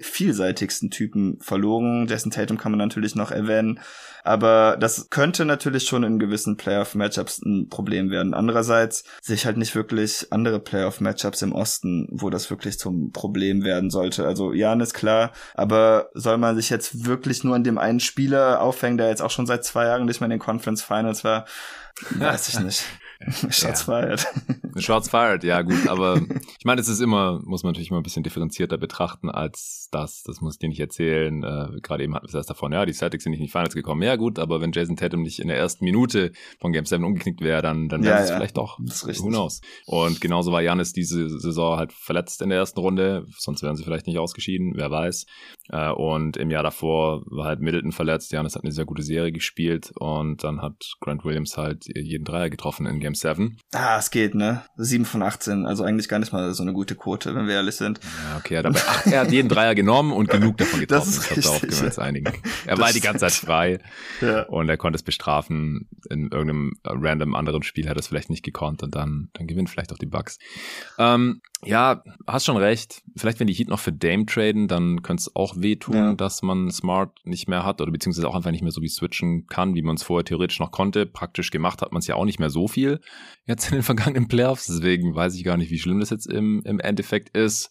vielseitigsten Typen verloren. Jason Tatum kann man natürlich noch erwähnen. Aber das könnte natürlich schon in gewissen Playoff-Matchups ein Problem werden. Andererseits sehe ich halt nicht wirklich andere Playoff-Matchups im Osten, wo das wirklich zum Problem werden sollte. Also Jan ist klar, aber soll man sich jetzt wirklich nur an dem einen Spieler aufhängen, der jetzt auch schon seit zwei Jahren nicht mehr in den Conference Finals war? Weiß ich nicht. Shots ja. fired. Shots fired, ja gut, aber ich meine, es ist immer, muss man natürlich immer ein bisschen differenzierter betrachten als das. Das muss ich dir nicht erzählen. Äh, Gerade eben hatten wir es erst davon, ja, die Celtics sind nicht in die Finals gekommen. Ja gut, aber wenn Jason Tatum nicht in der ersten Minute von Game 7 umgeknickt wäre, dann, dann wäre ja, es ja. vielleicht doch. Das ist richtig. Who knows? Und genauso war Janis diese Saison halt verletzt in der ersten Runde, sonst wären sie vielleicht nicht ausgeschieden, wer weiß. Äh, und im Jahr davor war halt Middleton verletzt. Janis hat eine sehr gute Serie gespielt und dann hat Grant Williams halt jeden Dreier getroffen in Game 7. Ah, es geht, ne? 7 von 18, also eigentlich gar nicht mal so eine gute Quote, wenn wir ehrlich sind. Ja, okay, er hat, ach, er hat jeden Dreier genommen und genug davon getroffen. Das ist richtig, das wir uns einigen. Er das war die ganze Zeit frei ja. und er konnte es bestrafen. In irgendeinem random anderen Spiel hat er es vielleicht nicht gekonnt und dann, dann gewinnt vielleicht auch die Bugs. Ähm, ja, hast schon recht. Vielleicht, wenn die Heat noch für Dame traden, dann könnte es auch wehtun, ja. dass man Smart nicht mehr hat oder beziehungsweise auch einfach nicht mehr so wie switchen kann, wie man es vorher theoretisch noch konnte. Praktisch gemacht hat man es ja auch nicht mehr so viel jetzt in den vergangenen Playoffs. Deswegen weiß ich gar nicht, wie schlimm das jetzt im, im Endeffekt ist.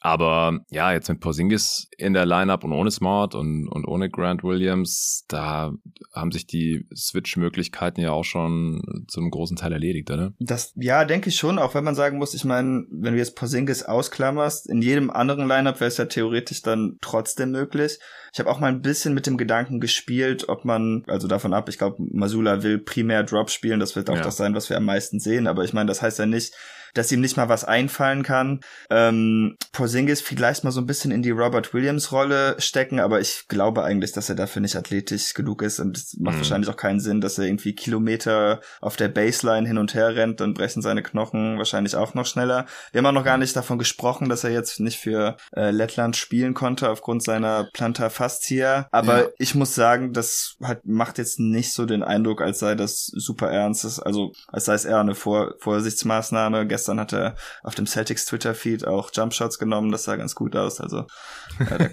Aber ja, jetzt mit Porzingis in der Lineup und ohne Smart und, und ohne Grant Williams, da haben sich die Switch-Möglichkeiten ja auch schon zu einem großen Teil erledigt, oder? Das, ja, denke ich schon, auch wenn man sagen muss, ich meine, wenn du jetzt Porzingis ausklammerst, in jedem anderen Lineup wäre es ja theoretisch dann trotzdem möglich. Ich habe auch mal ein bisschen mit dem Gedanken gespielt, ob man, also davon ab, ich glaube, Masula will primär Drop spielen, das wird auch ja. das sein, was wir am meisten sehen, aber ich meine, das heißt ja nicht, dass ihm nicht mal was einfallen kann. Ähm, Porzingis vielleicht mal so ein bisschen in die Robert Williams Rolle stecken, aber ich glaube eigentlich, dass er dafür nicht athletisch genug ist und es macht mhm. wahrscheinlich auch keinen Sinn, dass er irgendwie Kilometer auf der Baseline hin und her rennt, dann brechen seine Knochen wahrscheinlich auch noch schneller. Wir haben auch noch gar nicht davon gesprochen, dass er jetzt nicht für äh, Lettland spielen konnte aufgrund seiner Plantar Fascia, aber ja. ich muss sagen, das hat, macht jetzt nicht so den Eindruck, als sei das super ernst, also als sei es eher eine Vor Vorsichtsmaßnahme. Gestern hat er auf dem Celtics Twitter-Feed auch Jumpshots genommen, das sah ganz gut aus. Also da,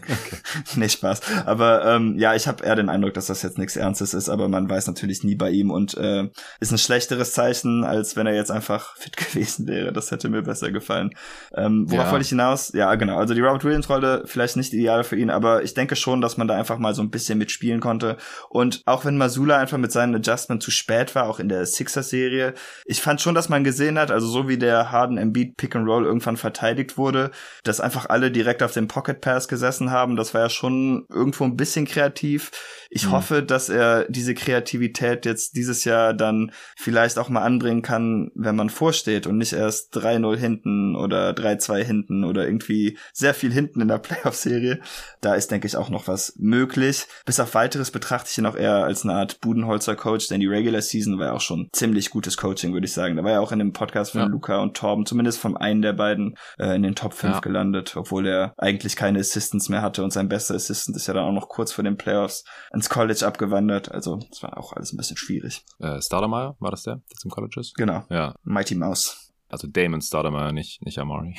nee, Spaß. Aber ähm, ja, ich habe eher den Eindruck, dass das jetzt nichts Ernstes ist, aber man weiß natürlich nie bei ihm und äh, ist ein schlechteres Zeichen, als wenn er jetzt einfach fit gewesen wäre. Das hätte mir besser gefallen. Ähm, worauf ja. wollte ich hinaus? Ja, genau. Also die Robert Williams-Rolle vielleicht nicht ideal für ihn, aber ich denke schon, dass man da einfach mal so ein bisschen mitspielen konnte. Und auch wenn Masula einfach mit seinem Adjustment zu spät war, auch in der Sixer-Serie, ich fand schon, dass man gesehen hat, also so wie der Harden Embiid Pick and Roll irgendwann verteidigt wurde, dass einfach alle direkt auf dem Pocket Pass gesessen haben. Das war ja schon irgendwo ein bisschen kreativ. Ich mhm. hoffe, dass er diese Kreativität jetzt dieses Jahr dann vielleicht auch mal anbringen kann, wenn man vorsteht und nicht erst 3-0 hinten oder 3-2 hinten oder irgendwie sehr viel hinten in der Playoff-Serie. Da ist, denke ich, auch noch was möglich. Bis auf weiteres betrachte ich ihn auch eher als eine Art Budenholzer-Coach, denn die Regular Season war ja auch schon ziemlich gutes Coaching, würde ich sagen. Da war ja auch in dem Podcast von ja. Luca und Torben, zumindest vom einen der beiden, äh, in den Top 5 ja. gelandet, obwohl er eigentlich keine Assistants mehr hatte und sein bester Assistant ist ja dann auch noch kurz vor den Playoffs ins College abgewandert. Also es war auch alles ein bisschen schwierig. Äh, Startermeyer, war das der, der zum College ist? Genau. Ja. Mighty Mouse. Also Damon Stoudemire, nicht, nicht Amari.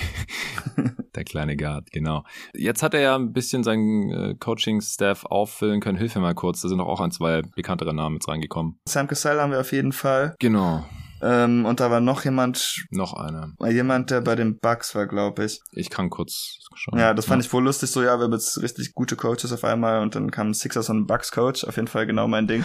der kleine Guard, genau. Jetzt hat er ja ein bisschen seinen äh, Coaching-Staff auffüllen können. Hilf mir mal kurz, da sind doch auch ein, zwei bekanntere Namen jetzt reingekommen. Sam Cassell haben wir auf jeden Fall. Genau. Ähm, und da war noch jemand. Noch einer. Jemand, der bei den Bugs war, glaube ich. Ich kann kurz schauen. Ja, das fand ja. ich wohl lustig. So, ja, wir haben jetzt richtig gute Coaches auf einmal und dann kam Sixers und Bugs Coach. Auf jeden Fall genau mein Ding.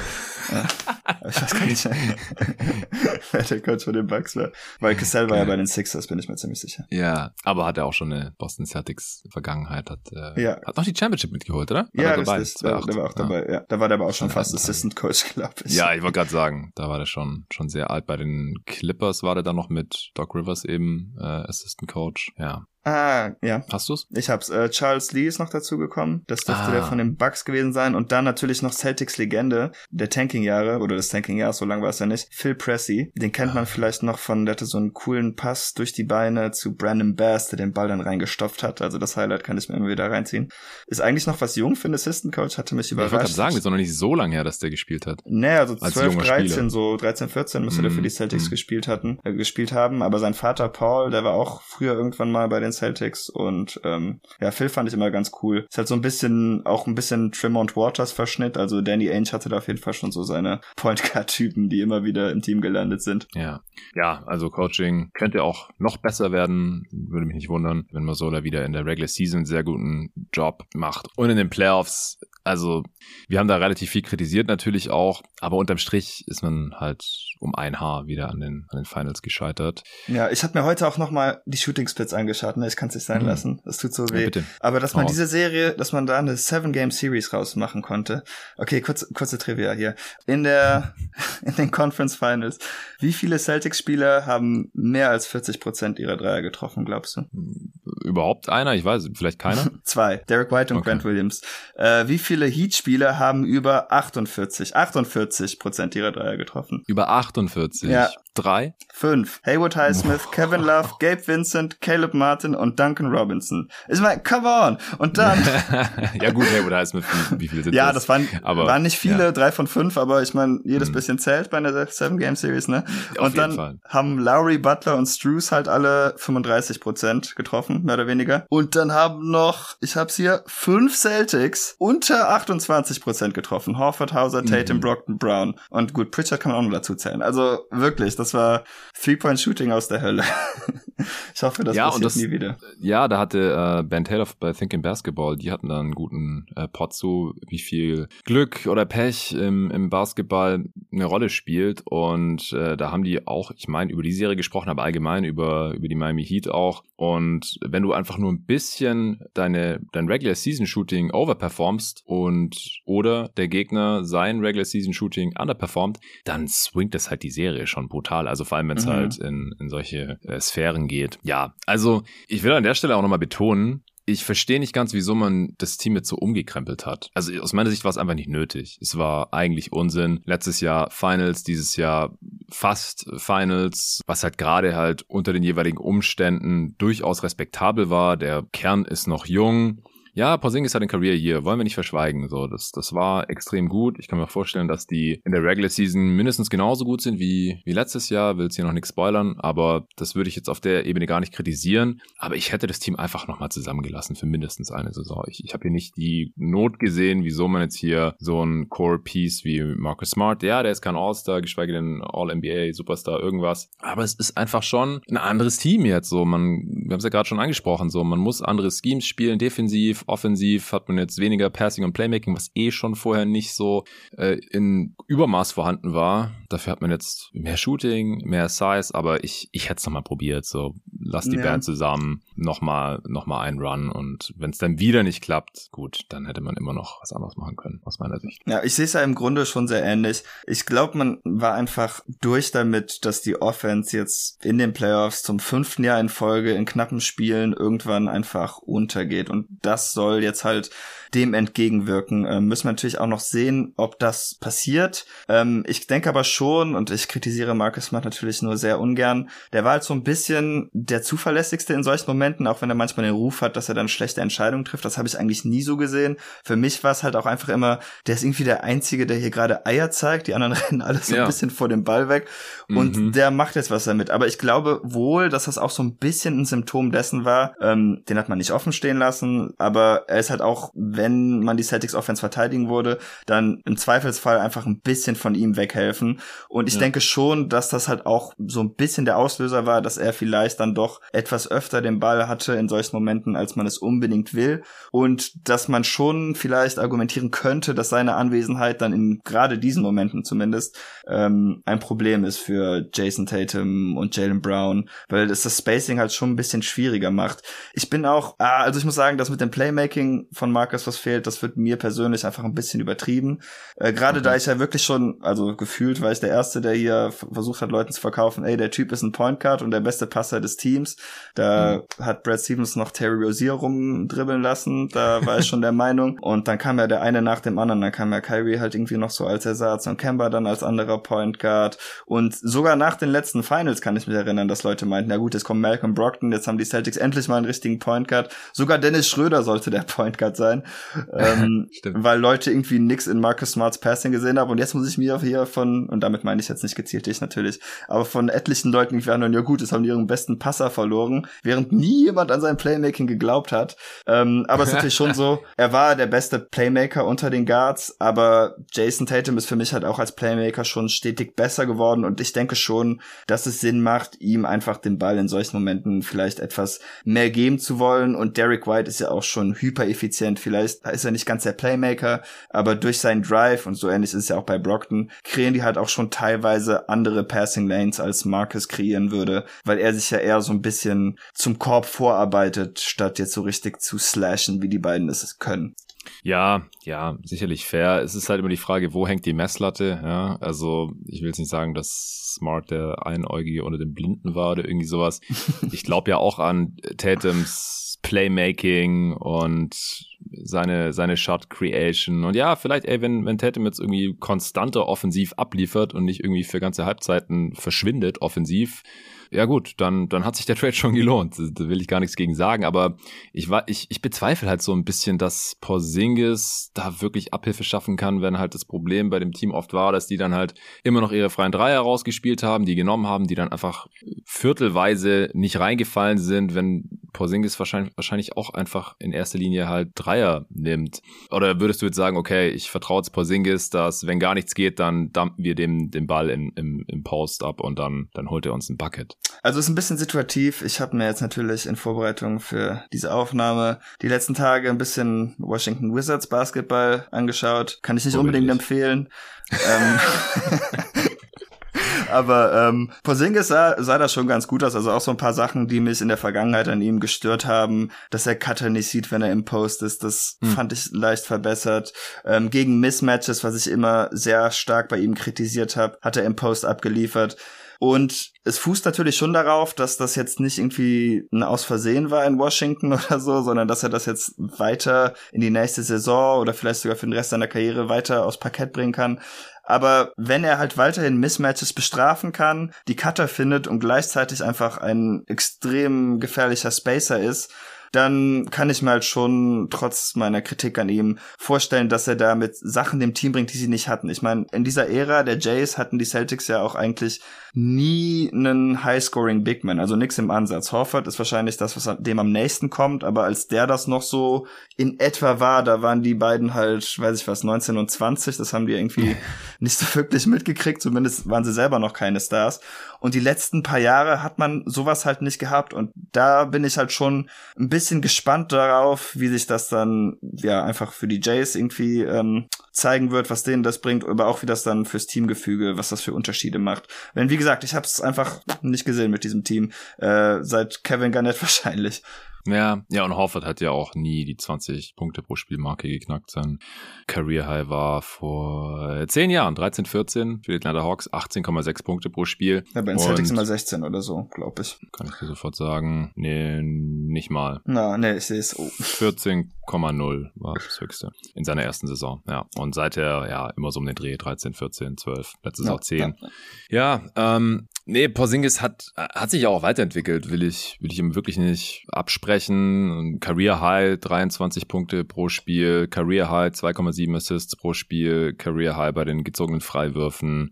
ja. Ich weiß gar nicht, wer der Coach von den Bugs war. Weil Cassell war ja bei den Sixers, bin ich mir ziemlich sicher. Ja, aber hat er auch schon eine Boston Celtics Vergangenheit. Hat, äh, ja. hat noch die Championship mitgeholt, oder? War ja, dabei? Richtig. Der, der, war auch dabei, ja. Da war der aber auch schon fast Assistant Coach, glaube ich. Ja, ich wollte gerade sagen, da war der schon, schon sehr alt. Bei den Clippers war der dann noch mit Doc Rivers eben äh, Assistant Coach. Ja. Ah, ja. Hast du's? Ich hab's. Äh, Charles Lee ist noch dazu gekommen. Das dürfte ah. der von den Bucks gewesen sein. Und dann natürlich noch Celtics Legende der Tanking-Jahre oder des Tanking-Jahres, so lange war es ja nicht. Phil Pressey. Den kennt ah. man vielleicht noch von, der hatte so einen coolen Pass durch die Beine zu Brandon Bass, der den Ball dann reingestopft hat. Also das Highlight kann ich mir immer wieder reinziehen. Ist eigentlich noch was jung für einen Assistant Coach, hatte mich überrascht. Ich wollte gerade sagen, ist noch nicht so lange her, dass der gespielt hat. Nee, also 12, 13, Spieler. so 13, 14 müsste mm. der für die Celtics mm. gespielt hatten, äh, gespielt haben. Aber sein Vater Paul, der war auch früher irgendwann mal bei den Celtics und ähm, ja, Phil fand ich immer ganz cool. Ist halt so ein bisschen, auch ein bisschen Tremont Waters Verschnitt. Also Danny Ainge hatte da auf jeden Fall schon so seine Point Guard Typen, die immer wieder im Team gelandet sind. Ja. Ja, also Coaching könnte auch noch besser werden. Würde mich nicht wundern, wenn man so da wieder in der Regular Season einen sehr guten Job macht. Und in den Playoffs also wir haben da relativ viel kritisiert natürlich auch, aber unterm Strich ist man halt um ein Haar wieder an den, an den Finals gescheitert. Ja, ich habe mir heute auch nochmal die Shooting Splits angeschaut, ne? Ich kann es nicht sein mhm. lassen. Das tut so weh. Ja, aber dass man oh. diese Serie, dass man da eine Seven-Game-Series rausmachen konnte. Okay, kurz, kurze Trivia hier. In der, in den Conference Finals, wie viele Celtics-Spieler haben mehr als 40 Prozent ihrer Dreier getroffen, glaubst du? Überhaupt einer? Ich weiß, vielleicht keiner? Zwei. Derek White und okay. Grant Williams. Äh, wie viele Heat-Spieler haben über 48, 48 Prozent ihrer Dreier getroffen? Über 48? Ja. Drei? Fünf. Haywood Highsmith. Kevin Love, Gabe Vincent, Caleb Martin und Duncan Robinson. Ich meine, come on! Und dann... ja gut, Haywood Highsmith, wie, wie viele sind ja, das? Ja, das waren, aber, waren nicht viele, ja. drei von fünf, aber ich meine, jedes mhm. bisschen zählt bei einer Seven-Game-Series, ne? Auf und dann Fall. haben Lowry, Butler und Struce halt alle 35 Prozent getroffen, mehr oder weniger. Und dann haben noch, ich hab's hier, fünf Celtics unter 28 Prozent getroffen. Horford, Hauser, Tatum, mhm. Brockton, Brown. Und gut, Pritchard kann man auch noch dazu zählen. Also wirklich, das war Three-Point-Shooting aus der Hölle. ich hoffe, das ja, passiert das, nie wieder. Ja, da hatte äh, Ben Taylor bei Thinking Basketball, die hatten da einen guten äh, Pot zu, wie viel Glück oder Pech im, im Basketball eine Rolle spielt. Und äh, da haben die auch, ich meine, über die Serie gesprochen, aber allgemein über, über die Miami Heat auch. Und wenn du einfach nur ein bisschen deine, dein Regular Season Shooting overperformst und oder der Gegner sein Regular Season Shooting underperformt, dann swingt es halt die Serie schon brutal. Also vor allem, wenn es mhm. halt in, in solche äh, Sphären geht. Ja, also ich will an der Stelle auch nochmal betonen, ich verstehe nicht ganz, wieso man das Team jetzt so umgekrempelt hat. Also aus meiner Sicht war es einfach nicht nötig. Es war eigentlich Unsinn. Letztes Jahr Finals, dieses Jahr fast Finals, was halt gerade halt unter den jeweiligen Umständen durchaus respektabel war. Der Kern ist noch jung. Ja, Porzingis hat ein Career Year, wollen wir nicht verschweigen. So, das, das war extrem gut. Ich kann mir vorstellen, dass die in der Regular Season mindestens genauso gut sind wie, wie letztes Jahr. Will jetzt hier noch nichts spoilern, aber das würde ich jetzt auf der Ebene gar nicht kritisieren. Aber ich hätte das Team einfach nochmal zusammengelassen für mindestens eine Saison. Ich, ich habe hier nicht die Not gesehen, wieso man jetzt hier so ein Core-Piece wie Marcus Smart, ja, der ist kein All-Star, geschweige denn All-NBA, Superstar, irgendwas. Aber es ist einfach schon ein anderes Team jetzt. So, man, wir haben es ja gerade schon angesprochen, so, man muss andere Schemes spielen, defensiv, offensiv hat man jetzt weniger Passing und Playmaking, was eh schon vorher nicht so äh, in Übermaß vorhanden war. Dafür hat man jetzt mehr Shooting, mehr Size, aber ich, ich hätte es nochmal probiert. So, lass die ja. Band zusammen, nochmal noch mal einen Run und wenn es dann wieder nicht klappt, gut, dann hätte man immer noch was anderes machen können, aus meiner Sicht. Ja, ich sehe es ja im Grunde schon sehr ähnlich. Ich glaube, man war einfach durch damit, dass die Offense jetzt in den Playoffs zum fünften Jahr in Folge in knappen Spielen irgendwann einfach untergeht und das soll jetzt halt dem entgegenwirken. Ähm, müssen wir natürlich auch noch sehen, ob das passiert. Ähm, ich denke aber schon, und ich kritisiere Marcus Smart natürlich nur sehr ungern, der war halt so ein bisschen der zuverlässigste in solchen Momenten, auch wenn er manchmal den Ruf hat, dass er dann schlechte Entscheidungen trifft. Das habe ich eigentlich nie so gesehen. Für mich war es halt auch einfach immer, der ist irgendwie der Einzige, der hier gerade Eier zeigt. Die anderen rennen alles so ja. ein bisschen vor dem Ball weg. Und mhm. der macht jetzt was damit. Aber ich glaube wohl, dass das auch so ein bisschen ein Symptom dessen war. Ähm, den hat man nicht offen stehen lassen, aber er ist halt auch, wenn man die Celtics Offense verteidigen würde, dann im Zweifelsfall einfach ein bisschen von ihm weghelfen. Und ich ja. denke schon, dass das halt auch so ein bisschen der Auslöser war, dass er vielleicht dann doch etwas öfter den Ball hatte in solchen Momenten, als man es unbedingt will. Und dass man schon vielleicht argumentieren könnte, dass seine Anwesenheit dann in gerade diesen Momenten zumindest ähm, ein Problem ist für Jason Tatum und Jalen Brown, weil es das Spacing halt schon ein bisschen schwieriger macht. Ich bin auch, ah, also ich muss sagen, dass mit dem Playmaking von Marcus was fehlt, das wird mir persönlich einfach ein bisschen übertrieben. Äh, Gerade okay. da ich ja wirklich schon, also gefühlt war ich der Erste, der hier versucht hat, Leuten zu verkaufen, ey, der Typ ist ein Point Guard und der beste Passer des Teams. Da mhm. hat Brad Stevens noch Terry Rozier rumdribbeln lassen, da war ich schon der Meinung. Und dann kam ja der eine nach dem anderen, dann kam ja Kyrie halt irgendwie noch so als Ersatz und Kemba dann als anderer Point Guard. Und sogar nach den letzten Finals kann ich mich erinnern, dass Leute meinten, na gut, jetzt kommt Malcolm Brockton, jetzt haben die Celtics endlich mal einen richtigen Point Guard. Sogar Dennis Schröder sollte der Point Guard sein. ähm, weil Leute irgendwie nix in Marcus Smarts Passing gesehen haben. Und jetzt muss ich mir hier von, und damit meine ich jetzt nicht gezielt dich natürlich, aber von etlichen Leuten irgendwie anhören, ja gut, es haben ihren besten Passer verloren, während nie jemand an sein Playmaking geglaubt hat. Ähm, aber es ist natürlich schon so, er war der beste Playmaker unter den Guards, aber Jason Tatum ist für mich halt auch als Playmaker schon stetig besser geworden und ich denke schon, dass es Sinn macht, ihm einfach den Ball in solchen Momenten vielleicht etwas mehr geben zu wollen und Derek White ist ja auch schon hyper effizient. Vielleicht ist er nicht ganz der Playmaker, aber durch seinen Drive und so ähnlich ist es ja auch bei Brockton, kreieren die halt auch schon teilweise andere Passing Lanes als Marcus kreieren würde, weil er sich ja eher so ein bisschen zum Korb vorarbeitet, statt jetzt so richtig zu slashen, wie die beiden es können. Ja, ja, sicherlich fair. Es ist halt immer die Frage, wo hängt die Messlatte? Ja, also ich will jetzt nicht sagen, dass Smart der Einäugige unter dem Blinden war oder irgendwie sowas. Ich glaube ja auch an Tatums Playmaking und seine, seine Shot Creation. Und ja, vielleicht, ey, wenn, wenn Tatum jetzt irgendwie konstanter offensiv abliefert und nicht irgendwie für ganze Halbzeiten verschwindet offensiv, ja gut, dann, dann hat sich der Trade schon gelohnt. Da will ich gar nichts gegen sagen. Aber ich war, ich, ich bezweifle halt so ein bisschen, dass Porzingis da wirklich Abhilfe schaffen kann, wenn halt das Problem bei dem Team oft war, dass die dann halt immer noch ihre freien Dreier rausgespielt haben, die genommen haben, die dann einfach viertelweise nicht reingefallen sind, wenn Porzingis wahrscheinlich, wahrscheinlich auch einfach in erster Linie halt Dreier nimmt. Oder würdest du jetzt sagen, okay, ich vertraue jetzt Porzingis, dass wenn gar nichts geht, dann dumpen wir dem den Ball im, im, im Post ab und dann, dann holt er uns ein Bucket? Also ist ein bisschen situativ. Ich habe mir jetzt natürlich in Vorbereitung für diese Aufnahme die letzten Tage ein bisschen Washington Wizards Basketball angeschaut. Kann ich nicht unbedingt empfehlen. ähm, Aber ähm, Porzingis sah, sah das schon ganz gut aus. Also auch so ein paar Sachen, die mich in der Vergangenheit an ihm gestört haben, dass er Cutter nicht sieht, wenn er im Post ist. Das hm. fand ich leicht verbessert. Ähm, gegen Mismatches, was ich immer sehr stark bei ihm kritisiert habe, hat er im Post abgeliefert. Und es fußt natürlich schon darauf, dass das jetzt nicht irgendwie ein Aus Versehen war in Washington oder so, sondern dass er das jetzt weiter in die nächste Saison oder vielleicht sogar für den Rest seiner Karriere weiter aufs Parkett bringen kann. Aber wenn er halt weiterhin Mismatches bestrafen kann, die Cutter findet und gleichzeitig einfach ein extrem gefährlicher Spacer ist, dann kann ich mir halt schon trotz meiner Kritik an ihm vorstellen, dass er da mit Sachen dem Team bringt, die sie nicht hatten. Ich meine, in dieser Ära der Jays hatten die Celtics ja auch eigentlich nie einen High-Scoring Bigman, also nix im Ansatz. Horford ist wahrscheinlich das, was dem am nächsten kommt, aber als der das noch so in etwa war, da waren die beiden halt, weiß ich was, 19 und 20, das haben die irgendwie nicht so wirklich mitgekriegt, zumindest waren sie selber noch keine Stars. Und die letzten paar Jahre hat man sowas halt nicht gehabt und da bin ich halt schon ein bisschen gespannt darauf, wie sich das dann ja einfach für die Jays irgendwie ähm, zeigen wird, was denen das bringt, aber auch wie das dann fürs Teamgefüge, was das für Unterschiede macht. Wenn, wie gesagt, ich habe es einfach nicht gesehen mit diesem Team, äh, seit Kevin Garnett wahrscheinlich. Ja, ja, und Horford hat ja auch nie die 20 Punkte pro Spielmarke geknackt. Sein Career High war vor 10 Jahren, 13, 14 für die Atlanta Hawks, 18,6 Punkte pro Spiel. Ja, bei den Celtics immer 16 oder so, glaube ich. Kann ich dir sofort sagen. Nee, nicht mal. Na, nee, ich sehe es. Oh. 14,0 war das höchste in seiner ersten Saison. Ja, und seither ja immer so um den Dreh 13, 14, 12, letztes ja, auch 10. Ja, ja ähm, Nee, Porzingis hat, hat sich auch weiterentwickelt, will ich, will ich ihm wirklich nicht absprechen. Career High 23 Punkte pro Spiel, Career High 2,7 Assists pro Spiel, Career High bei den gezogenen Freiwürfen.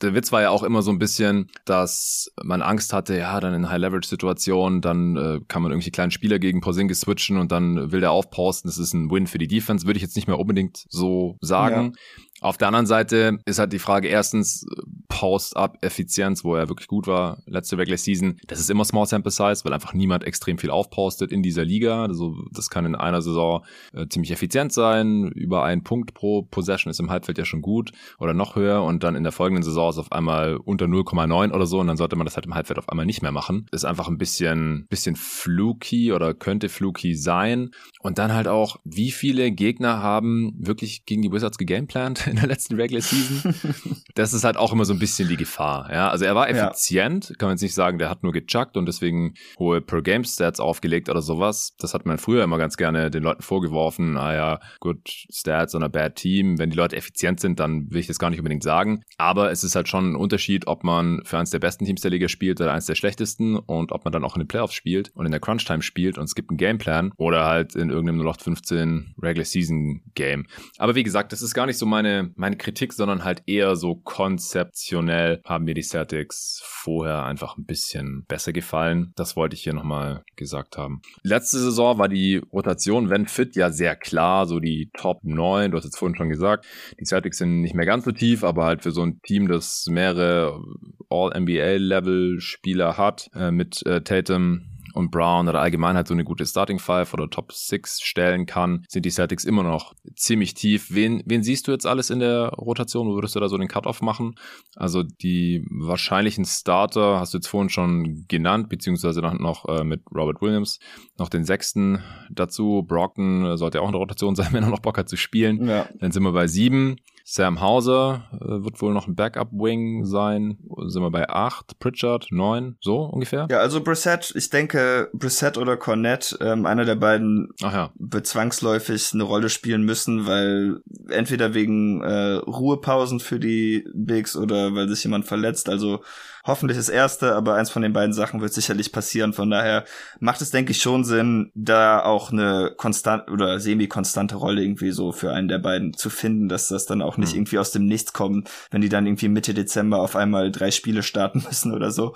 Der Witz war ja auch immer so ein bisschen, dass man Angst hatte, ja, dann in High-Leverage-Situationen, dann äh, kann man irgendwie kleinen Spieler gegen Porzingis switchen und dann will der aufposten. Das ist ein Win für die Defense, würde ich jetzt nicht mehr unbedingt so sagen. Ja. Auf der anderen Seite ist halt die Frage erstens Post-Up-Effizienz, wo er wirklich gut war, letzte Regular Season. Das ist immer Small Sample Size, weil einfach niemand extrem viel aufpostet in dieser Liga. Also das kann in einer Saison äh, ziemlich effizient sein. Über einen Punkt pro Possession ist im Halbfeld ja schon gut oder noch höher und dann in der folgenden Saison ist auf einmal unter 0,9 oder so und dann sollte man das halt im Halbfeld auf einmal nicht mehr machen. Ist einfach ein bisschen, bisschen fluky oder könnte fluky sein. Und dann halt auch, wie viele Gegner haben wirklich gegen die Wizards gegameplant in der letzten Regular Season? das ist halt auch immer so ein bisschen die Gefahr. Ja, also er war effizient, ja. kann man jetzt nicht sagen, der hat nur gechuckt und deswegen hohe Per-Game-Stats aufgelegt oder sowas. Das hat man früher immer ganz gerne den Leuten vorgeworfen. Ah ja, good Stats on a bad team. Wenn die Leute effizient sind, dann will ich das gar nicht unbedingt sagen. Aber es ist halt schon ein Unterschied, ob man für eins der besten Teams der Liga spielt oder eins der schlechtesten und ob man dann auch in den Playoffs spielt und in der Crunch-Time spielt und es gibt einen Gameplan oder halt in irgendeinem 0815 Regular Season Game. Aber wie gesagt, das ist gar nicht so meine, meine Kritik, sondern halt eher so konzeptionell haben mir die Celtics vorher einfach ein bisschen besser gefallen. Das wollte ich hier nochmal gesagt haben. Letzte Saison war die Rotation, wenn fit, ja sehr klar, so die Top 9. Du hast jetzt vorhin schon gesagt, die Celtics sind nicht mehr ganz so tief, aber halt für so ein Team, das mehrere All-NBA-Level-Spieler hat, äh, mit äh, Tatum, und Brown oder allgemein halt so eine gute Starting Five oder Top Six stellen kann, sind die Celtics immer noch ziemlich tief. Wen, wen siehst du jetzt alles in der Rotation? Wo würdest du da so den Cut-Off machen? Also die wahrscheinlichen Starter hast du jetzt vorhin schon genannt, beziehungsweise dann noch äh, mit Robert Williams noch den sechsten dazu. Brockton sollte ja auch in der Rotation sein, wenn er noch Bock hat zu spielen. Ja. Dann sind wir bei sieben. Sam Hauser äh, wird wohl noch ein Backup-Wing sein. Sind wir bei acht. Pritchard neun. So ungefähr? Ja, also Brissett, ich denke, Brissett oder Cornett, ähm, einer der beiden ja. wird zwangsläufig eine Rolle spielen müssen, weil entweder wegen äh, Ruhepausen für die Bigs oder weil sich jemand verletzt. Also hoffentlich das erste, aber eins von den beiden Sachen wird sicherlich passieren. Von daher macht es, denke ich, schon Sinn, da auch eine konstant oder semi-konstante Rolle irgendwie so für einen der beiden zu finden, dass das dann auch nicht mhm. irgendwie aus dem Nichts kommt, wenn die dann irgendwie Mitte Dezember auf einmal drei Spiele starten müssen oder so.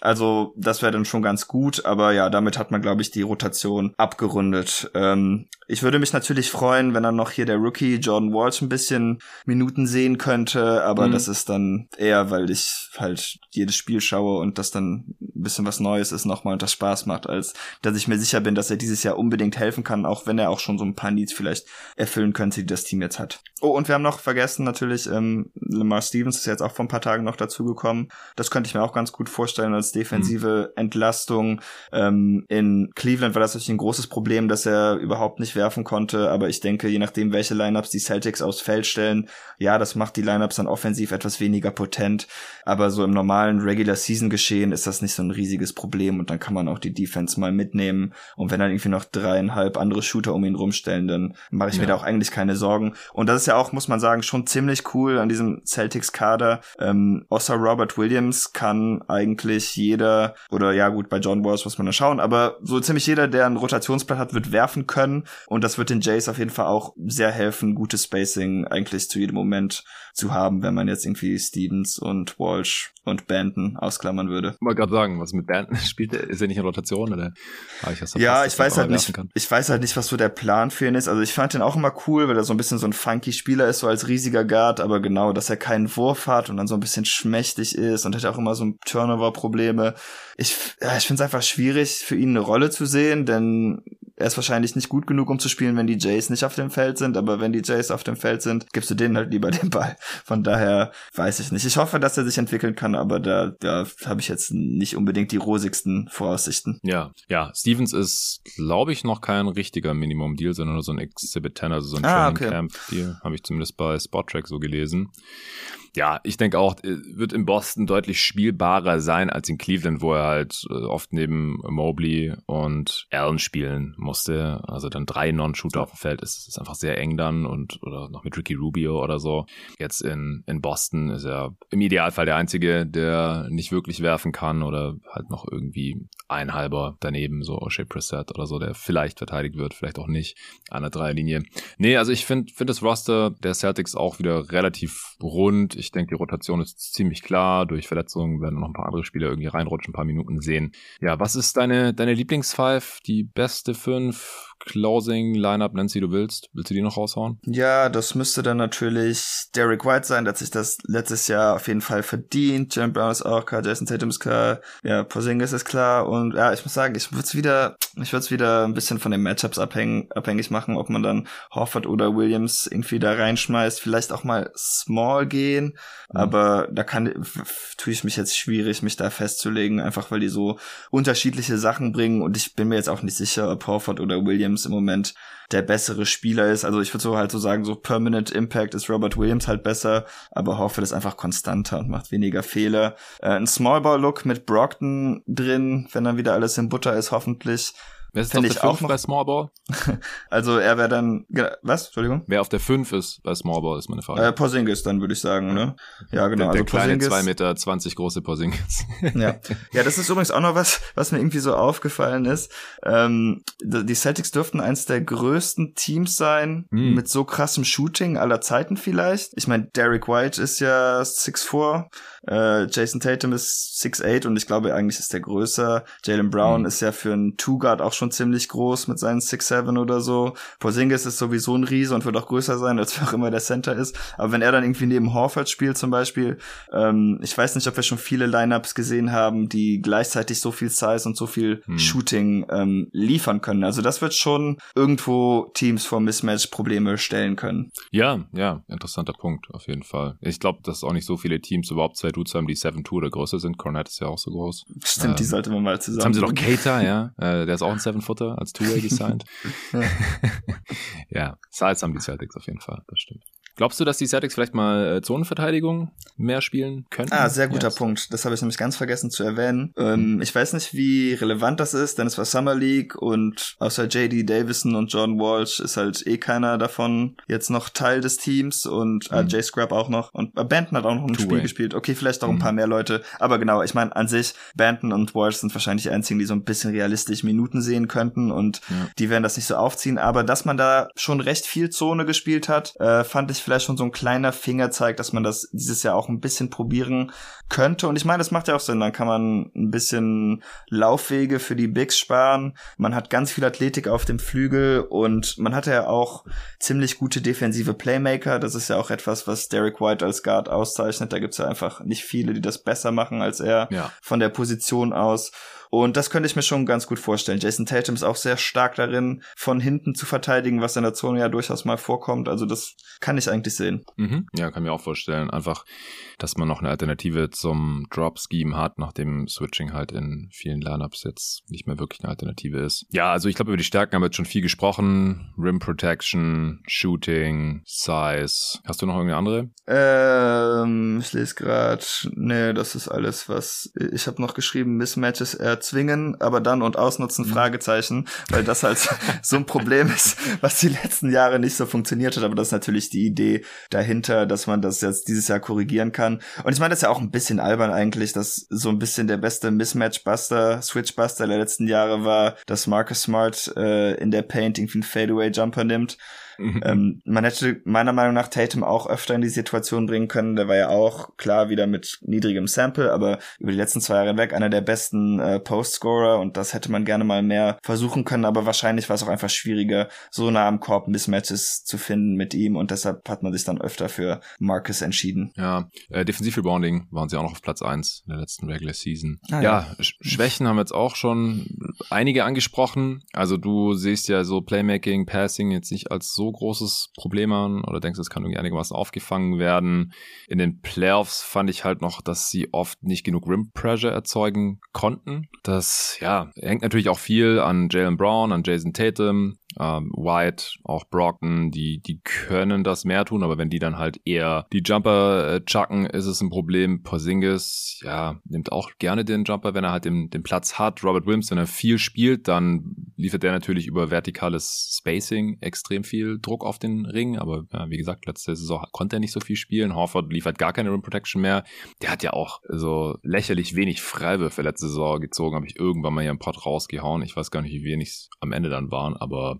Also das wäre dann schon ganz gut, aber ja, damit hat man, glaube ich, die Rotation abgerundet. Ähm, ich würde mich natürlich freuen, wenn dann noch hier der Rookie Jordan Walsh ein bisschen Minuten sehen könnte, aber mhm. das ist dann eher, weil ich halt die jedes Spiel schaue und das dann ein bisschen was Neues ist nochmal und das Spaß macht, als dass ich mir sicher bin, dass er dieses Jahr unbedingt helfen kann, auch wenn er auch schon so ein paar Needs vielleicht erfüllen könnte, die das Team jetzt hat. Oh, und wir haben noch vergessen natürlich, ähm, Lamar Stevens ist jetzt auch vor ein paar Tagen noch dazugekommen. Das könnte ich mir auch ganz gut vorstellen als defensive mhm. Entlastung. Ähm, in Cleveland war das natürlich ein großes Problem, dass er überhaupt nicht werfen konnte, aber ich denke, je nachdem, welche Lineups die Celtics aufs Feld stellen, ja, das macht die Lineups dann offensiv etwas weniger potent, aber so im normalen Regular Season Geschehen ist das nicht so ein riesiges Problem und dann kann man auch die Defense mal mitnehmen und wenn dann irgendwie noch dreieinhalb andere Shooter um ihn rumstellen, dann mache ich ja. mir da auch eigentlich keine Sorgen und das ist ja auch, muss man sagen, schon ziemlich cool an diesem Celtics-Kader. Ähm, außer Robert Williams kann eigentlich jeder, oder ja gut, bei John Walls muss man da schauen, aber so ziemlich jeder, der ein Rotationsblatt hat, wird werfen können. Und das wird den Jays auf jeden Fall auch sehr helfen, gutes Spacing eigentlich zu jedem Moment zu haben, wenn man jetzt irgendwie Stevens und Walsh und Banton ausklammern würde. Ich wollte gerade sagen, was mit Banton spielt, ist er nicht in Rotation oder? Ah, ich ja, ich weiß halt nicht, ich weiß halt nicht, was so der Plan für ihn ist. Also ich fand ihn auch immer cool, weil er so ein bisschen so ein funky Spieler ist, so als riesiger Guard, aber genau, dass er keinen Wurf hat und dann so ein bisschen schmächtig ist und hat auch immer so Turnover-Probleme. Ich, ja, ich finde es einfach schwierig, für ihn eine Rolle zu sehen, denn er ist wahrscheinlich nicht gut genug, um zu spielen, wenn die Jays nicht auf dem Feld sind, aber wenn die Jays auf dem Feld sind, gibst du denen halt lieber den Ball. Von daher weiß ich nicht. Ich hoffe, dass er sich entwickeln kann, aber da, da habe ich jetzt nicht unbedingt die rosigsten Voraussichten. Ja, ja. Stevens ist, glaube ich, noch kein richtiger Minimum-Deal, sondern nur so ein Exhibit 10, also so ein ah, Training Camp-Deal, habe ich zumindest bei Spottrack so gelesen. Ja, ich denke auch, äh, wird in Boston deutlich spielbarer sein als in Cleveland, wo er halt äh, oft neben Mobley und Allen spielen musste. Also dann drei Non-Shooter auf dem Feld ist, ist einfach sehr eng dann und oder noch mit Ricky Rubio oder so. Jetzt in, in Boston ist er im Idealfall der Einzige, der nicht wirklich werfen kann oder halt noch irgendwie ein halber daneben, so Shea Preset oder so, der vielleicht verteidigt wird, vielleicht auch nicht an der Dreierlinie. Nee, also ich finde find das Roster der Celtics auch wieder relativ rund ich denke, die Rotation ist ziemlich klar. Durch Verletzungen werden noch ein paar andere Spieler irgendwie reinrutschen, ein paar Minuten sehen. Ja, was ist deine, deine Lieblingsfive? Die beste fünf? Closing Lineup nennst, wie du willst. Willst du die noch raushauen? Ja, das müsste dann natürlich Derek White sein, der hat sich das letztes Jahr auf jeden Fall verdient. Jim Brown ist auch klar, Jason Tatum ist klar, ja, Porzingis ist klar und ja, ich muss sagen, ich würde es wieder, ich würde es wieder ein bisschen von den Matchups abhängig, abhängig machen, ob man dann Horford oder Williams irgendwie da reinschmeißt, vielleicht auch mal Small gehen, mhm. aber da kann, tue ich mich jetzt schwierig, mich da festzulegen, einfach weil die so unterschiedliche Sachen bringen und ich bin mir jetzt auch nicht sicher, ob Horford oder Williams Williams im Moment der bessere Spieler ist. Also ich würde so halt so sagen, so Permanent Impact ist Robert Williams halt besser, aber Horford ist einfach konstanter und macht weniger Fehler. Äh, ein Smallball-Look mit Brockton drin, wenn dann wieder alles in Butter ist, hoffentlich. Wer ist auf der 5 bei Small Ball? also er wäre dann, was? Entschuldigung? Wer auf der 5 ist bei Small Ball, ist meine Frage. Äh, Porzingis dann, würde ich sagen, ne? Ja, genau. Der, der also kleine Porzingis. 2 Meter 20 große Porzingis. ja. ja, das ist übrigens auch noch was, was mir irgendwie so aufgefallen ist. Ähm, die Celtics dürften eins der größten Teams sein, hm. mit so krassem Shooting aller Zeiten vielleicht. Ich meine, Derek White ist ja 6'4, äh, Jason Tatum ist 6'8 und ich glaube eigentlich ist der größer. Jalen Brown hm. ist ja für einen Two-Guard auch schon ziemlich groß mit seinen 6'7 oder so. Porzingis ist sowieso ein Riese und wird auch größer sein, als wer auch immer der Center ist. Aber wenn er dann irgendwie neben Horford spielt zum Beispiel, ähm, ich weiß nicht, ob wir schon viele Lineups gesehen haben, die gleichzeitig so viel Size und so viel hm. Shooting ähm, liefern können. Also das wird schon irgendwo Teams vor Mismatch-Probleme stellen können. Ja, ja, interessanter Punkt auf jeden Fall. Ich glaube, dass auch nicht so viele Teams überhaupt zwei Dudes haben, die 7'2 oder größer sind. Cornet ist ja auch so groß. Stimmt, ähm, die sollte man mal zusammen. Jetzt haben sie doch Cater, ja. Äh, der ist auch ein Seven-Footer als Two-Way gesigned. ja. ja, haben die Celtics auf jeden Fall, das stimmt. Glaubst du, dass die Celtics vielleicht mal äh, Zonenverteidigung mehr spielen können? Ah, sehr guter yes. Punkt. Das habe ich nämlich ganz vergessen zu erwähnen. Ähm. Ich weiß nicht, wie relevant das ist, denn es war Summer League und außer JD Davison und John Walsh ist halt eh keiner davon jetzt noch Teil des Teams und äh, mhm. äh, Jay Scrap auch noch und äh, Banton hat auch noch ein Two Spiel way. gespielt. Okay, vielleicht auch ein mhm. paar mehr Leute, aber genau, ich meine an sich Banton und Walsh sind wahrscheinlich die einzigen, die so ein bisschen realistisch Minuten sehen könnten und ja. die werden das nicht so aufziehen, aber dass man da schon recht viel Zone gespielt hat, äh, fand ich vielleicht schon so ein kleiner Fingerzeig, dass man das dieses Jahr auch ein bisschen probieren könnte. Und ich meine, das macht ja auch Sinn. Dann kann man ein bisschen Laufwege für die Bigs sparen. Man hat ganz viel Athletik auf dem Flügel und man hatte ja auch ziemlich gute defensive Playmaker. Das ist ja auch etwas, was Derek White als Guard auszeichnet. Da gibt's ja einfach nicht viele, die das besser machen als er ja. von der Position aus. Und das könnte ich mir schon ganz gut vorstellen. Jason Tatum ist auch sehr stark darin, von hinten zu verteidigen, was in der Zone ja durchaus mal vorkommt. Also das kann ich eigentlich sehen. Mhm. Ja, kann mir auch vorstellen. Einfach, dass man noch eine Alternative zum Drop-Scheme hat, nachdem Switching halt in vielen Lineups jetzt nicht mehr wirklich eine Alternative ist. Ja, also ich glaube, über die Stärken haben wir jetzt schon viel gesprochen. Rim Protection, Shooting, Size. Hast du noch irgendeine andere? Ähm, ich lese gerade, nee, das ist alles, was ich habe noch geschrieben, Mismatches erzwingen, aber dann und ausnutzen, mhm. Fragezeichen, weil das halt so ein Problem ist, was die letzten Jahre nicht so funktioniert hat, aber das ist natürlich die Idee dahinter, dass man das jetzt dieses Jahr korrigieren kann. Und ich meine, das ist ja auch ein bisschen albern eigentlich, dass so ein bisschen der beste Mismatch-Buster, Switch-Buster der letzten Jahre war, dass Marcus Smart äh, in der Painting irgendwie einen Fadeaway-Jumper nimmt. Mhm. Ähm, man hätte meiner Meinung nach Tatum auch öfter in die Situation bringen können. Der war ja auch klar wieder mit niedrigem Sample, aber über die letzten zwei Jahre hinweg einer der besten äh, Postscorer und das hätte man gerne mal mehr versuchen können, aber wahrscheinlich war es auch einfach schwieriger, so nah am Korb Mismatches zu finden mit ihm und deshalb hat man sich dann öfter für Marcus entschieden. Ja, äh, Defensiv Rebounding waren sie auch noch auf Platz eins in der letzten Regular Season. Ah, ja, ja Schwächen haben wir jetzt auch schon einige angesprochen. Also du siehst ja so Playmaking, Passing jetzt nicht als so großes Problem an oder denkst, es kann irgendwie einigermaßen aufgefangen werden. In den Playoffs fand ich halt noch, dass sie oft nicht genug Rim Pressure erzeugen konnten. Das, ja, hängt natürlich auch viel an Jalen Brown, an Jason Tatum, ähm, White, auch Brockton, die, die können das mehr tun, aber wenn die dann halt eher die Jumper äh, chucken, ist es ein Problem. Porzingis, ja, nimmt auch gerne den Jumper, wenn er halt den, den Platz hat. Robert Williams, wenn er viel spielt, dann liefert er natürlich über vertikales Spacing extrem viel Druck auf den Ring, aber ja, wie gesagt, letzte Saison konnte er nicht so viel spielen. Horford liefert gar keine Rim Protection mehr. Der hat ja auch so lächerlich wenig Freiwürfe letzte Saison gezogen, habe ich irgendwann mal hier im Pod rausgehauen. Ich weiß gar nicht, wie wenig es am Ende dann waren, aber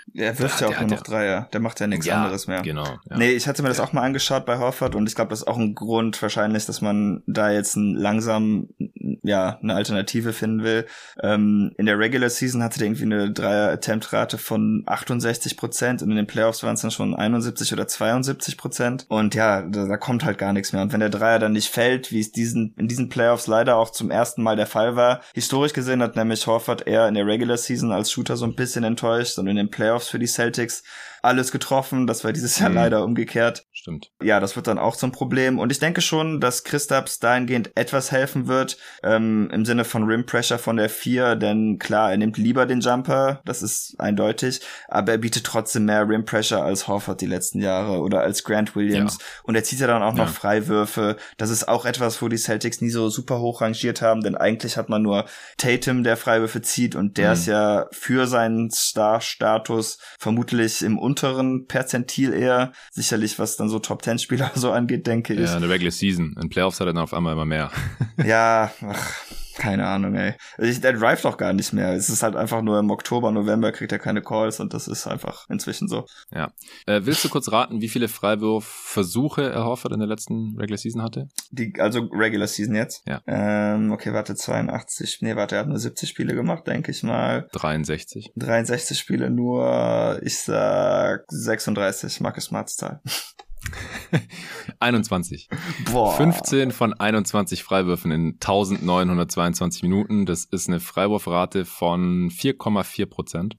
er wirft ja, ja auch nur noch Dreier. Der macht ja nichts ja, anderes mehr. Genau. Ja. Nee, ich hatte mir das auch mal angeschaut bei Horford und ich glaube, das ist auch ein Grund wahrscheinlich, dass man da jetzt ein, langsam ja eine Alternative finden will. Ähm, in der Regular Season hatte der irgendwie eine Dreier-Attempt-Rate von 68 Prozent und in den Playoffs waren es dann schon 71 oder 72 Prozent. Und ja, da, da, kommt halt gar nichts mehr. Und wenn der Dreier dann nicht fällt, wie es diesen in diesen Playoffs leider auch zum ersten Mal der Fall war, historisch gesehen hat nämlich Horford eher in der Regular Season als Shooter so ein bisschen enttäuscht und in den Playoffs für die Celtics alles getroffen. Das war dieses Jahr mhm. leider umgekehrt. Stimmt. Ja, das wird dann auch zum Problem. Und ich denke schon, dass Christaps dahingehend etwas helfen wird, ähm, im Sinne von Rim Pressure von der 4, denn klar, er nimmt lieber den Jumper, das ist eindeutig, aber er bietet trotzdem mehr Rim Pressure als Horford die letzten Jahre oder als Grant Williams. Ja. Und er zieht ja dann auch ja. noch Freiwürfe. Das ist auch etwas, wo die Celtics nie so super hoch rangiert haben, denn eigentlich hat man nur Tatum, der Freiwürfe zieht und der mhm. ist ja für seinen Star-Status vermutlich im unteren Perzentil eher. Sicherlich, was dann so Top-10-Spieler so angeht, denke ich. Ja, eine Regular Season. In Playoffs hat er dann auf einmal immer mehr. ja, ach, keine Ahnung, ey. Der drive doch gar nicht mehr. Es ist halt einfach nur im Oktober, November kriegt er keine Calls und das ist einfach inzwischen so. Ja. Äh, willst du kurz raten, wie viele Freiwurfversuche er Horford in der letzten Regular Season hatte? Die, also Regular Season jetzt? Ja. Ähm, okay, warte, 82. Nee, warte, er hat nur 70 Spiele gemacht, denke ich mal. 63. 63 Spiele nur, ich sag 36, Marcus Smarts Zahl. 21. Boah. 15 von 21 Freiwürfen in 1922 Minuten. Das ist eine Freiwurfrate von 4,4 Prozent.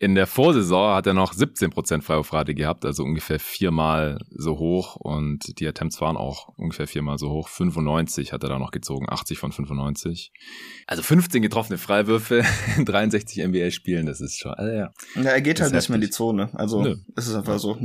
In der Vorsaison hat er noch 17% Freiwurfrate gehabt, also ungefähr viermal so hoch und die Attempts waren auch ungefähr viermal so hoch. 95 hat er da noch gezogen, 80 von 95. Also 15 getroffene Freiwürfe in 63 NBA-Spielen, das ist schon, also ja. Ja, er geht halt nicht mehr in die Zone, also Nö. ist es einfach so.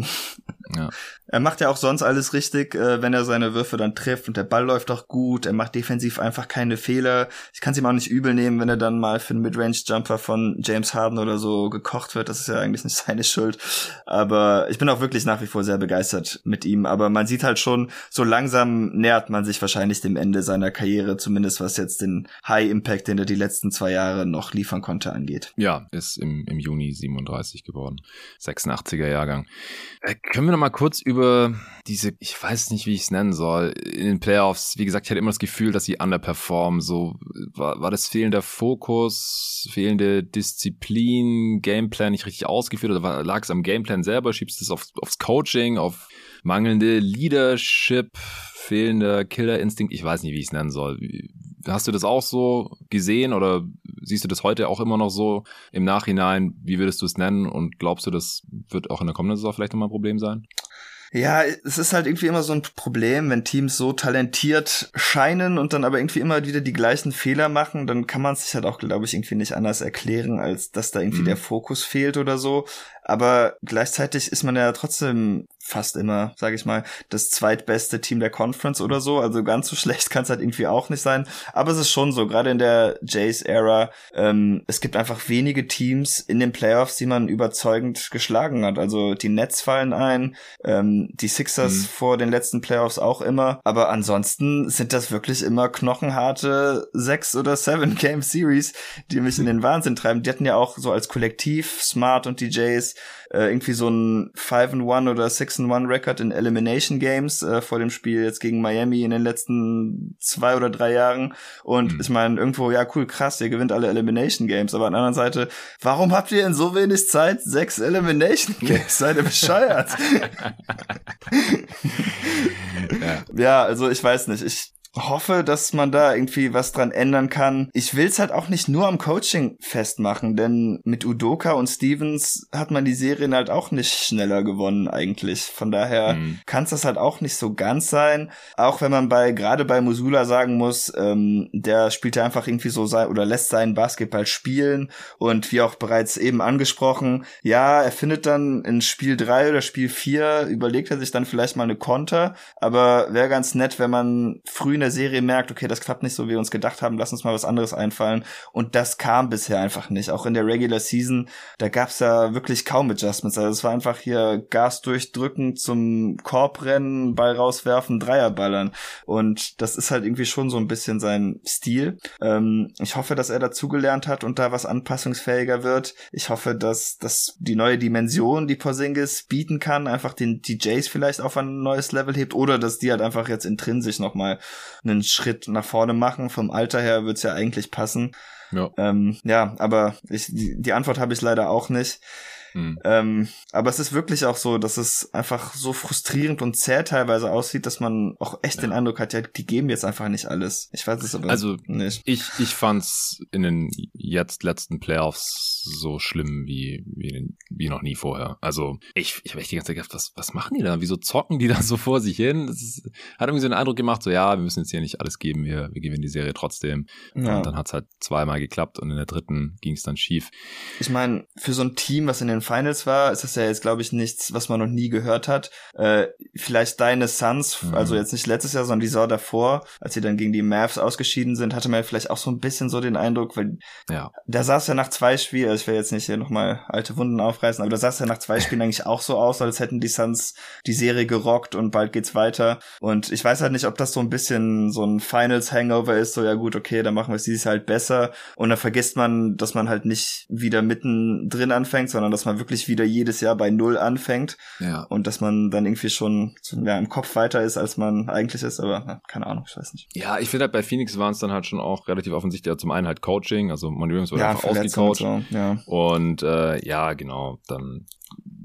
Ja. Er macht ja auch sonst alles richtig, äh, wenn er seine Würfe dann trifft und der Ball läuft auch gut. Er macht defensiv einfach keine Fehler. Ich kann es ihm auch nicht übel nehmen, wenn er dann mal für einen Midrange-Jumper von James Harden oder so gekocht wird. Das ist ja eigentlich nicht seine Schuld. Aber ich bin auch wirklich nach wie vor sehr begeistert mit ihm. Aber man sieht halt schon, so langsam nähert man sich wahrscheinlich dem Ende seiner Karriere, zumindest was jetzt den High Impact, den er die letzten zwei Jahre noch liefern konnte, angeht. Ja, ist im, im Juni 37 geworden. 86er Jahrgang. Äh, können wir noch mal kurz über diese, ich weiß nicht, wie ich es nennen soll, in den Playoffs. Wie gesagt, ich hatte immer das Gefühl, dass sie underperformen. So war, war das fehlender Fokus, fehlende Disziplin, Gameplan nicht richtig ausgeführt oder lag es am Gameplan selber? Schiebst du es aufs, aufs Coaching, auf mangelnde Leadership, fehlender Killerinstinkt? Ich weiß nicht, wie ich es nennen soll. Hast du das auch so gesehen oder siehst du das heute auch immer noch so im Nachhinein? Wie würdest du es nennen und glaubst du, das wird auch in der kommenden Saison vielleicht nochmal ein Problem sein? Ja, es ist halt irgendwie immer so ein Problem, wenn Teams so talentiert scheinen und dann aber irgendwie immer wieder die gleichen Fehler machen, dann kann man sich halt auch, glaube ich, irgendwie nicht anders erklären, als dass da irgendwie mhm. der Fokus fehlt oder so. Aber gleichzeitig ist man ja trotzdem fast immer, sage ich mal, das zweitbeste Team der Conference oder so. Also ganz so schlecht kann es halt irgendwie auch nicht sein. Aber es ist schon so, gerade in der Jays-Ära, ähm, es gibt einfach wenige Teams in den Playoffs, die man überzeugend geschlagen hat. Also die Nets fallen ein, ähm, die Sixers mhm. vor den letzten Playoffs auch immer. Aber ansonsten sind das wirklich immer knochenharte sechs oder seven Game Series, die mich in den Wahnsinn treiben. Die hatten ja auch so als Kollektiv Smart und die Jays äh, irgendwie so ein 5-1 oder 6-1 Record in Elimination Games äh, vor dem Spiel jetzt gegen Miami in den letzten zwei oder drei Jahren. Und mhm. ich meine, irgendwo, ja, cool, krass, ihr gewinnt alle Elimination Games. Aber an der anderen Seite, warum habt ihr in so wenig Zeit sechs Elimination Games? Seid ihr bescheuert? ja. ja, also ich weiß nicht. Ich hoffe, dass man da irgendwie was dran ändern kann. Ich will es halt auch nicht nur am Coaching festmachen, denn mit Udoka und Stevens hat man die Serien halt auch nicht schneller gewonnen eigentlich. Von daher mhm. kann es das halt auch nicht so ganz sein. Auch wenn man bei gerade bei Musula sagen muss, ähm, der spielt ja einfach irgendwie so sein oder lässt seinen Basketball spielen und wie auch bereits eben angesprochen, ja, er findet dann in Spiel drei oder Spiel vier überlegt er sich dann vielleicht mal eine Konter, aber wäre ganz nett, wenn man früh der Serie merkt, okay, das klappt nicht so, wie wir uns gedacht haben, lass uns mal was anderes einfallen. Und das kam bisher einfach nicht. Auch in der Regular Season, da gab's ja wirklich kaum Adjustments. Also es war einfach hier Gas durchdrücken, zum Korb Ball rauswerfen, Dreier. Und das ist halt irgendwie schon so ein bisschen sein Stil. Ähm, ich hoffe, dass er dazugelernt hat und da was anpassungsfähiger wird. Ich hoffe, dass, dass die neue Dimension, die Porzingis bieten kann, einfach den DJs vielleicht auf ein neues Level hebt oder dass die halt einfach jetzt intrinsisch nochmal einen Schritt nach vorne machen. Vom Alter her wird's ja eigentlich passen. Ja, ähm, ja aber ich, die, die Antwort habe ich leider auch nicht. Mhm. Ähm, aber es ist wirklich auch so, dass es einfach so frustrierend und zäh teilweise aussieht, dass man auch echt ja. den Eindruck hat, ja, die geben jetzt einfach nicht alles. Ich weiß es aber also, nicht. Ich, ich fand's in den jetzt letzten Playoffs so schlimm wie, wie, wie noch nie vorher. Also ich, ich habe echt die ganze Zeit gedacht, was, was machen die da? Wieso zocken die da so vor sich hin? Das ist, hat irgendwie so den Eindruck gemacht, so ja, wir müssen jetzt hier nicht alles geben, wir, wir gewinnen die Serie trotzdem. Ja. Und dann hat's halt zweimal geklappt und in der dritten ging's dann schief. Ich meine, für so ein Team, was in den Finals war, ist das ja jetzt, glaube ich, nichts, was man noch nie gehört hat. Äh, vielleicht deine Suns, mhm. also jetzt nicht letztes Jahr, sondern die Saison davor, als sie dann gegen die Mavs ausgeschieden sind, hatte man vielleicht auch so ein bisschen so den Eindruck, weil ja. da sah es ja nach zwei Spielen, also ich will jetzt nicht hier nochmal alte Wunden aufreißen, aber da sah es ja nach zwei Spielen eigentlich auch so aus, als hätten die Suns die Serie gerockt und bald geht's weiter. Und ich weiß halt nicht, ob das so ein bisschen so ein Finals-Hangover ist, so ja gut, okay, dann machen wir es dieses halt besser. Und dann vergisst man, dass man halt nicht wieder mittendrin anfängt, sondern dass man wirklich wieder jedes Jahr bei Null anfängt. Ja. Und dass man dann irgendwie schon ja, im Kopf weiter ist, als man eigentlich ist, aber na, keine Ahnung, ich weiß nicht. Ja, ich finde halt bei Phoenix waren es dann halt schon auch relativ offensichtlich, ja, zum einen halt Coaching, also Monty Williams wurde ja, einfach ausgecoacht. So, ja. Und äh, ja, genau, dann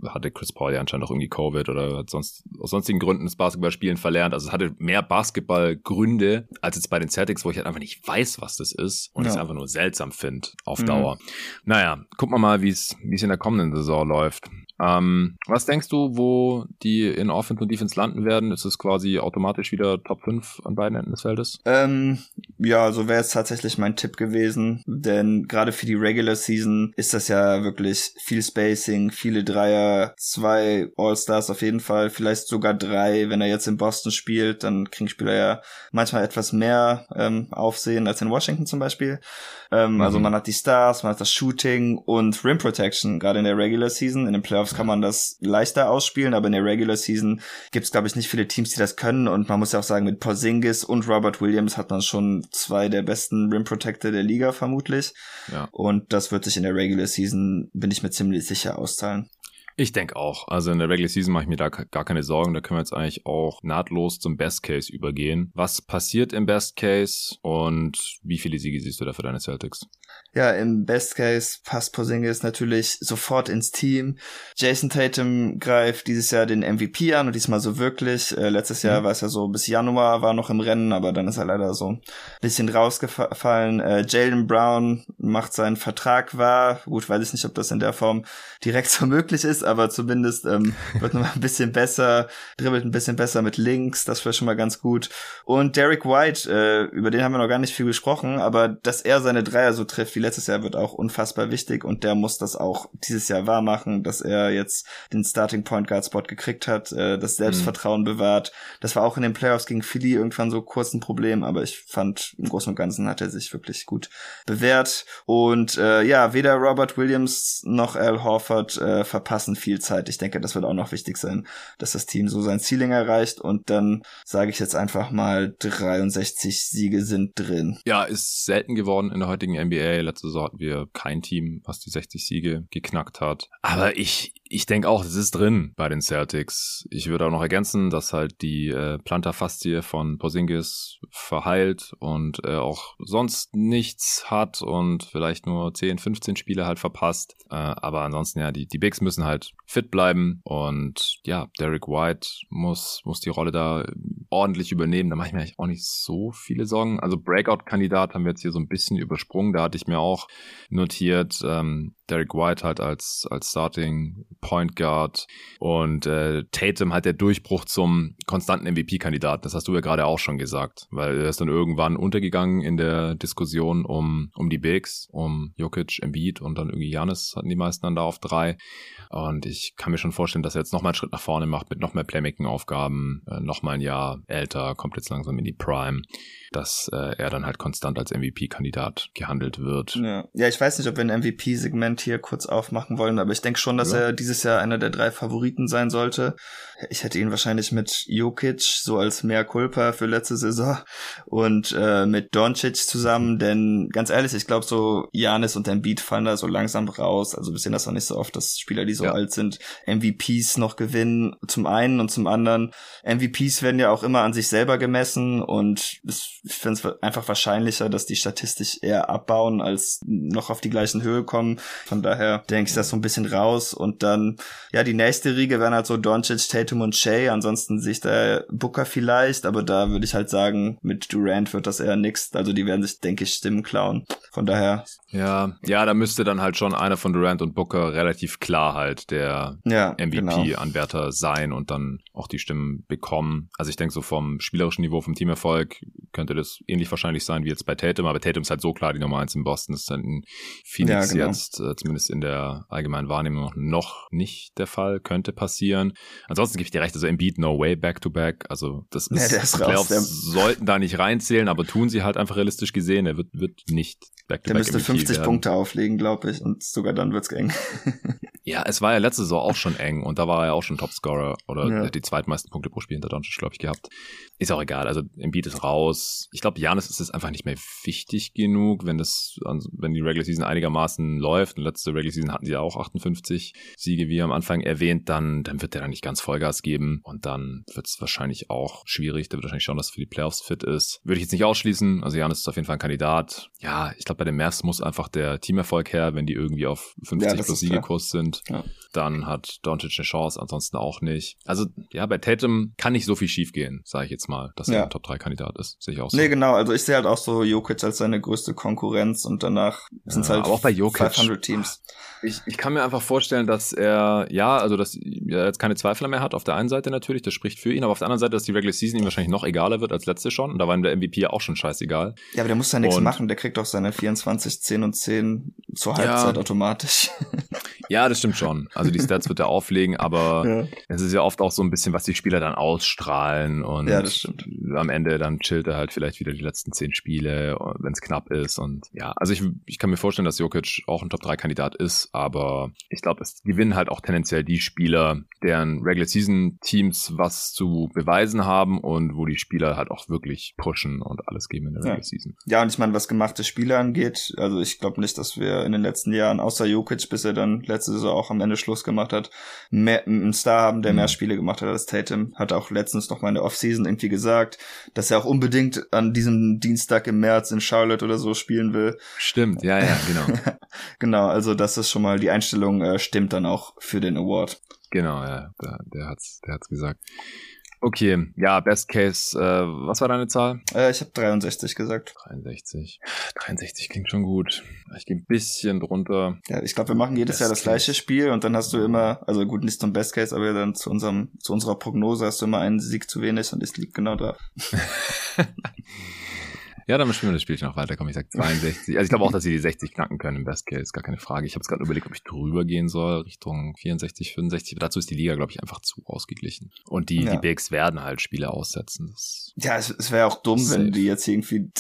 hatte Chris Paul ja anscheinend auch irgendwie Covid oder hat sonst aus sonstigen Gründen das Basketballspielen verlernt. Also es hatte mehr Basketballgründe als jetzt bei den Celtics, wo ich halt einfach nicht weiß, was das ist und ja. es einfach nur seltsam finde auf mhm. Dauer. Mhm. Naja, gucken wir mal, wie es wie es in der kommenden Saison läuft. Ähm, was denkst du, wo die in Offense und Defense landen werden? Ist es quasi automatisch wieder Top 5 an beiden Enden des Feldes? Ähm, ja, so wäre es tatsächlich mein Tipp gewesen, denn gerade für die Regular Season ist das ja wirklich viel Spacing, viele Dreier, zwei All-Stars auf jeden Fall, vielleicht sogar drei. Wenn er jetzt in Boston spielt, dann kriegen Spieler ja manchmal etwas mehr ähm, Aufsehen als in Washington zum Beispiel. Ähm, mhm. Also man hat die Stars, man hat das Shooting und Rim Protection, gerade in der Regular Season. In den Playoffs kann man das leichter ausspielen, aber in der Regular Season gibt es, glaube ich, nicht viele Teams, die das können. Und man muss ja auch sagen, mit Porzingis und Robert Williams hat man schon zwei der besten Rim Protector der Liga vermutlich. Ja. Und das wird sich in der Regular Season, bin ich mir ziemlich sicher, auszahlen. Ich denke auch. Also in der Regular Season mache ich mir da gar keine Sorgen. Da können wir jetzt eigentlich auch nahtlos zum Best Case übergehen. Was passiert im Best Case und wie viele Siege siehst du da für deine Celtics? Ja, im Best Case passt Porzingis natürlich sofort ins Team. Jason Tatum greift dieses Jahr den MVP an und diesmal so wirklich. Äh, letztes Jahr mhm. war es ja so bis Januar war noch im Rennen, aber dann ist er leider so ein bisschen rausgefallen. Äh, Jalen Brown macht seinen Vertrag wahr. Gut, weiß ich nicht, ob das in der Form direkt so möglich ist, aber zumindest ähm, wird noch mal ein bisschen besser, dribbelt ein bisschen besser mit Links, das wäre schon mal ganz gut. Und Derek White, äh, über den haben wir noch gar nicht viel gesprochen, aber dass er seine Dreier so trifft wie letztes Jahr, wird auch unfassbar wichtig und der muss das auch dieses Jahr wahr machen, dass er jetzt den Starting Point Guard Spot gekriegt hat, äh, das Selbstvertrauen mhm. bewahrt. Das war auch in den Playoffs gegen Philly irgendwann so kurz ein Problem, aber ich fand im Großen und Ganzen hat er sich wirklich gut bewährt und äh, ja, weder Robert Williams noch Al Horford äh, verpassen viel Zeit. Ich denke, das wird auch noch wichtig sein, dass das Team so sein Ceiling erreicht und dann sage ich jetzt einfach mal 63 Siege sind drin. Ja, ist selten geworden in der heutigen NBA letzte Saison hatten wir kein Team, was die 60 Siege geknackt hat. Aber ich, ich denke auch, es ist drin bei den Celtics. Ich würde auch noch ergänzen, dass halt die äh, Plantarfaszie von Porzingis verheilt und er auch sonst nichts hat und vielleicht nur 10, 15 Spiele halt verpasst. Äh, aber ansonsten ja, die, die Bigs müssen halt fit bleiben und ja, Derek White muss, muss die Rolle da ordentlich übernehmen. Da mache ich mir eigentlich auch nicht so viele Sorgen. Also Breakout-Kandidat haben wir jetzt hier so ein bisschen übersprungen. Da hatte ich mir auch notiert, ähm, Derek White halt als, als Starting Point Guard und äh, Tatum halt der Durchbruch zum konstanten MVP-Kandidaten. Das hast du ja gerade auch schon gesagt, weil er ist dann irgendwann untergegangen in der Diskussion um, um die Bigs, um Jokic, Embiid und dann irgendwie Janis hatten die meisten dann da auf drei. Und ich kann mir schon vorstellen, dass er jetzt nochmal einen Schritt nach vorne macht mit noch mehr Playmaking-Aufgaben, äh, nochmal ein Jahr älter, kommt jetzt langsam in die Prime dass äh, er dann halt konstant als MVP-Kandidat gehandelt wird. Ja. ja, ich weiß nicht, ob wir ein MVP-Segment hier kurz aufmachen wollen, aber ich denke schon, dass ja. er dieses Jahr einer der drei Favoriten sein sollte. Ich hätte ihn wahrscheinlich mit Jokic so als mehr Culpa für letzte Saison und äh, mit Doncic zusammen, denn ganz ehrlich, ich glaube so Janis und Embiid fallen da so langsam raus. Also wir sehen das auch nicht so oft, dass Spieler, die so ja. alt sind, MVPs noch gewinnen. Zum einen und zum anderen, MVPs werden ja auch immer an sich selber gemessen und ich finde es einfach wahrscheinlicher, dass die statistisch eher abbauen, als noch auf die gleichen Höhe kommen. Von daher denke ich das so ein bisschen raus. Und dann, ja, die nächste Riege wären halt so Doncic, Tatum und Shea. Ansonsten sehe ich da Booker vielleicht, aber da würde ich halt sagen, mit Durant wird das eher nix. Also die werden sich, denke ich, Stimmen klauen. Von daher. Ja, ja, da müsste dann halt schon einer von Durant und Booker relativ klar halt der ja, MVP-Anwärter genau. sein und dann auch die Stimmen bekommen. Also ich denke so vom spielerischen Niveau, vom Teamerfolg könnte das ähnlich wahrscheinlich sein wie jetzt bei Tatum, aber Tatum ist halt so klar die Nummer eins in Boston. Das ist dann in Phoenix ja, genau. jetzt äh, zumindest in der allgemeinen Wahrnehmung noch nicht der Fall, könnte passieren. Ansonsten gebe ich dir recht, also Embiid no way back to back. Also das ist, ja, ist Playoffs raus, sollten da nicht reinzählen, aber tun sie halt einfach realistisch gesehen. Er wird, wird nicht back to der back. Der müsste 50 werden. Punkte auflegen, glaube ich, und sogar dann wird's eng. ja, es war ja letzte Saison auch schon eng und da war er auch schon Topscorer oder ja. die zweitmeisten Punkte pro Spiel hinter Doncic, glaube ich, gehabt. Ist auch egal. Also Embiid ist raus. Ich glaube, Janis ist es einfach nicht mehr wichtig genug, wenn das, wenn die Regular Season einigermaßen läuft. Und letzte Regular Season hatten sie ja auch 58 Siege, wie am Anfang erwähnt, dann, dann wird der da nicht ganz Vollgas geben. Und dann wird es wahrscheinlich auch schwierig. Der wird wahrscheinlich schauen, dass er für die Playoffs fit ist. Würde ich jetzt nicht ausschließen. Also Janis ist auf jeden Fall ein Kandidat. Ja, ich glaube, bei den Mavs muss einfach der Teamerfolg her, wenn die irgendwie auf 50 ja, plus Siegekurs sind. Ja. Dann hat Doncic eine Chance, ansonsten auch nicht. Also, ja, bei Tatum kann nicht so viel schief gehen, sage ich jetzt mal, dass ja. er ein Top-3-Kandidat ist. Sehe ich auch so. Nee, genau. Also ich sehe halt auch so Jokic als seine größte Konkurrenz und danach sind es halt auch bei Jokic 500 Teams. Ich, ich kann mir einfach vorstellen, dass er, ja, also dass er jetzt keine Zweifel mehr hat. Auf der einen Seite natürlich, das spricht für ihn, aber auf der anderen Seite, dass die Regular Season ihm wahrscheinlich noch egaler wird als letzte schon. Und da war ihm der MVP ja auch schon scheißegal. Ja, aber der muss ja nichts machen. Der kriegt doch seine 24, 10 und 10 zur Halbzeit ja, automatisch. ja, das stimmt schon. Also die Stats wird er auflegen, aber ja. es ist ja oft auch so ein bisschen, was die Spieler dann ausstrahlen und ja, am Ende dann chillt er halt vielleicht wieder die letzten zehn Spiele, wenn es knapp ist. Und ja, also ich, ich kann mir vorstellen, dass Jokic auch ein Top-3-Kandidat ist, aber ich glaube, es gewinnen halt auch tendenziell die Spieler, deren Regular-Season-Teams was zu beweisen haben und wo die Spieler halt auch wirklich pushen und alles geben in der Regular Season. Ja, und ich meine, was gemachte Spieler angeht, also ich glaube nicht, dass wir in den letzten Jahren, außer Jokic, bis er dann letzte Saison auch am Ende Schluss gemacht hat, mehr, einen Star haben, der mhm. mehr Spiele gemacht hat als Tatum. Hat auch letztens noch mal in der Offseason irgendwie gesagt, dass er auch unbedingt an diesem Dienstag im März in Charlotte oder so spielen will. Stimmt, ja, ja, genau. genau, also das ist schon mal, die Einstellung äh, stimmt dann auch für den Award. Genau, ja, der, der hat's, der hat's gesagt. Okay, ja, Best Case, äh, was war deine Zahl? Äh, ich habe 63 gesagt. 63. 63 klingt schon gut. Ich gehe ein bisschen drunter. Ja, ich glaube, wir machen jedes Best Jahr das Case. gleiche Spiel und dann hast du immer, also gut, nicht zum Best Case, aber dann zu unserem, zu unserer Prognose hast du immer einen Sieg zu wenig und es liegt genau da. Ja, dann spielen wir das Spielchen noch weiter. Komm, ich sag 62. Also ich glaube auch, dass sie die 60 knacken können im Best Case, gar keine Frage. Ich habe es gerade überlegt, ob ich drüber gehen soll, Richtung 64, 65. Aber dazu ist die Liga, glaube ich, einfach zu ausgeglichen. Und die, ja. die Bigs werden halt Spiele aussetzen. Das ja, es, es wäre auch dumm, safe. wenn die jetzt irgendwie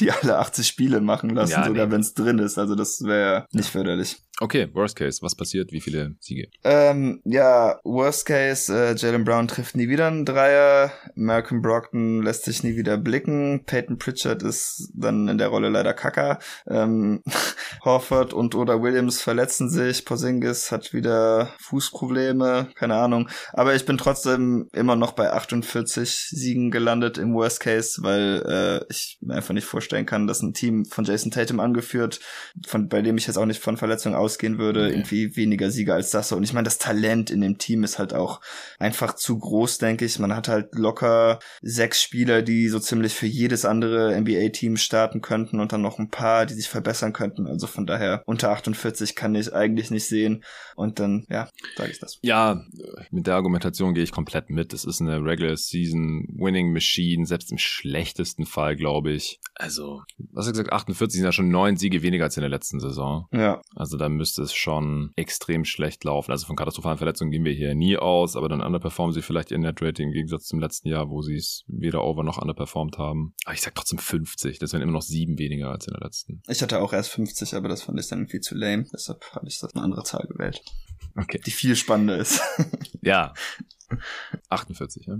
die alle 80 Spiele machen lassen, ja, sogar nee. wenn es drin ist. Also das wäre nicht förderlich. Okay, Worst Case, was passiert? Wie viele Siege? Ähm, ja, Worst Case, äh, Jalen Brown trifft nie wieder einen Dreier, Malcolm Brockton lässt sich nie wieder blicken, Peyton Pritchard ist dann in der Rolle leider Kacker, ähm, Horford und oder Williams verletzen sich, Porzingis hat wieder Fußprobleme, keine Ahnung, aber ich bin trotzdem immer noch bei 48 Siegen gelandet im Worst Case, weil äh, ich mir einfach nicht vorstellen kann, dass ein Team von Jason Tatum angeführt, von bei dem ich jetzt auch nicht von Verletzungen aus ausgehen würde, okay. irgendwie weniger Sieger als das. Und ich meine, das Talent in dem Team ist halt auch einfach zu groß, denke ich. Man hat halt locker sechs Spieler, die so ziemlich für jedes andere NBA-Team starten könnten und dann noch ein paar, die sich verbessern könnten. Also von daher unter 48 kann ich eigentlich nicht sehen. Und dann, ja, sage ich das. Ja, mit der Argumentation gehe ich komplett mit. Es ist eine Regular Season Winning Machine, selbst im schlechtesten Fall, glaube ich. Also, was hast du gesagt, 48 sind ja schon neun Siege weniger als in der letzten Saison. Ja. Also da müsste es schon extrem schlecht laufen. Also von katastrophalen Verletzungen gehen wir hier nie aus, aber dann underperformen sie vielleicht ihr Net-Rating im Gegensatz zum letzten Jahr, wo sie es weder over noch underperformed haben. Aber ich sag trotzdem 50. Das wären immer noch sieben weniger als in der letzten. Ich hatte auch erst 50, aber das fand ich dann irgendwie zu lame. Deshalb habe ich das eine andere Zahl gewählt. Okay. Die viel spannender ist. ja. 48, ja.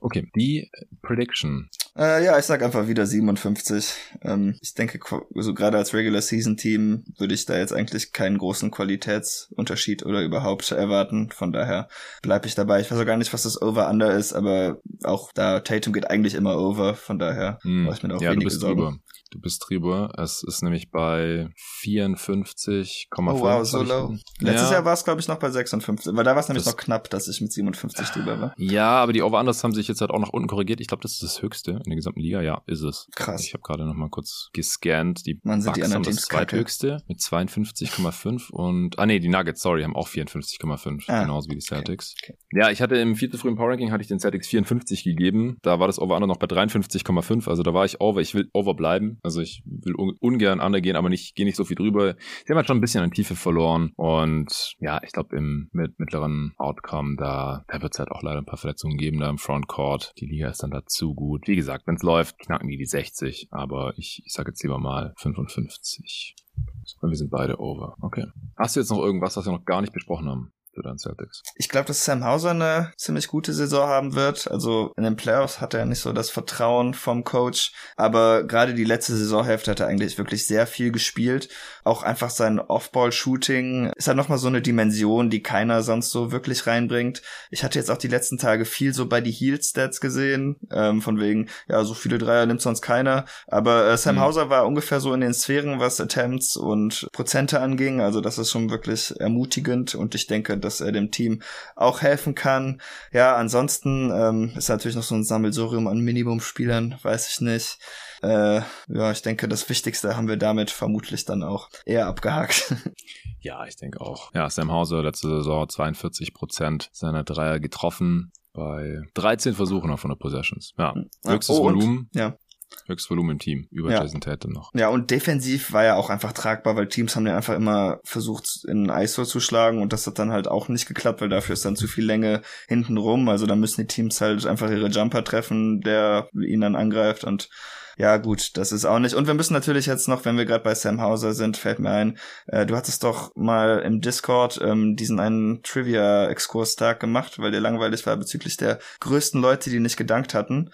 Okay, die Prediction. Äh, ja, ich sag einfach wieder 57. Ähm, ich denke, so gerade als Regular Season Team würde ich da jetzt eigentlich keinen großen Qualitätsunterschied oder überhaupt erwarten. Von daher bleibe ich dabei. Ich weiß auch gar nicht, was das Over-Under ist, aber auch da Tatum geht eigentlich immer over. Von daher hm. ich mir auch ja, wenige Sorgen. Drüber. Du bist drüber. Es ist nämlich bei 54,5. Oh wow, so low. Letztes ja. Jahr war es, glaube ich, noch bei 56. Weil da war es nämlich das noch knapp, dass ich mit 57 drüber war. Ja, aber die Over-Unders haben sich jetzt halt auch nach unten korrigiert. Ich glaube, das ist das Höchste in der gesamten Liga. Ja, ist es. Krass. Ich habe gerade noch mal kurz gescannt. Die Man sind die anderen haben das zweithöchste mit 52,5 und ah nee, die Nuggets, sorry, haben auch 54,5, ah, genauso wie die Celtics. Okay, okay. Ja, ich hatte im vierten frühen Power Ranking hatte ich den Celtics 54 gegeben. Da war das Over-Under noch bei 53,5. Also da war ich over. Ich will over bleiben. Also ich will un ungern undergehen, aber nicht, gehe nicht so viel drüber. Sie haben halt schon ein bisschen an Tiefe verloren. Und ja, ich glaube, im mit mittleren Outcome, da, da wird es halt auch leider ein paar Verletzungen geben, da im Frontcourt. Die Liga ist dann dazu gut. Wie gesagt, wenn es läuft, knacken die die 60. Aber ich, ich sage jetzt lieber mal 55. Und wir sind beide over. Okay. Hast du jetzt noch irgendwas, was wir noch gar nicht besprochen haben? Für den Celtics. Ich glaube, dass Sam Hauser eine ziemlich gute Saison haben wird. Also in den Playoffs hat er nicht so das Vertrauen vom Coach, aber gerade die letzte Saisonhälfte hat er eigentlich wirklich sehr viel gespielt. Auch einfach sein Off-Ball-Shooting ist halt nochmal so eine Dimension, die keiner sonst so wirklich reinbringt. Ich hatte jetzt auch die letzten Tage viel so bei die Heal-Stats gesehen, ähm, von wegen, ja, so viele Dreier nimmt sonst keiner. Aber äh, Sam mhm. Hauser war ungefähr so in den Sphären, was Attempts und Prozente anging. Also das ist schon wirklich ermutigend und ich denke, dass er dem Team auch helfen kann. Ja, ansonsten ähm, ist natürlich noch so ein Sammelsurium an Minimumspielern, weiß ich nicht. Äh, ja, ich denke, das Wichtigste haben wir damit vermutlich dann auch eher abgehakt. Ja, ich denke auch. Ja, Sam Hauser letzte Saison 42 Prozent seiner Dreier getroffen bei 13 Versuchen auf 100 Possessions. Ja, höchstes oh, Volumen. ja. Höchstvolumen-Team über Ja. Jason Tatum noch. Ja, und defensiv war ja auch einfach tragbar, weil Teams haben den einfach immer versucht, in ISO zu schlagen und das hat dann halt auch nicht geklappt, weil dafür ist dann zu viel Länge hinten rum. Also da müssen die Teams halt einfach ihre Jumper treffen, der ihn dann angreift und ja, gut, das ist auch nicht. Und wir müssen natürlich jetzt noch, wenn wir gerade bei Sam Hauser sind, fällt mir ein, äh, du hattest doch mal im Discord ähm, diesen einen Trivia-Exkurs-Tag gemacht, weil der langweilig war bezüglich der größten Leute, die nicht gedankt hatten.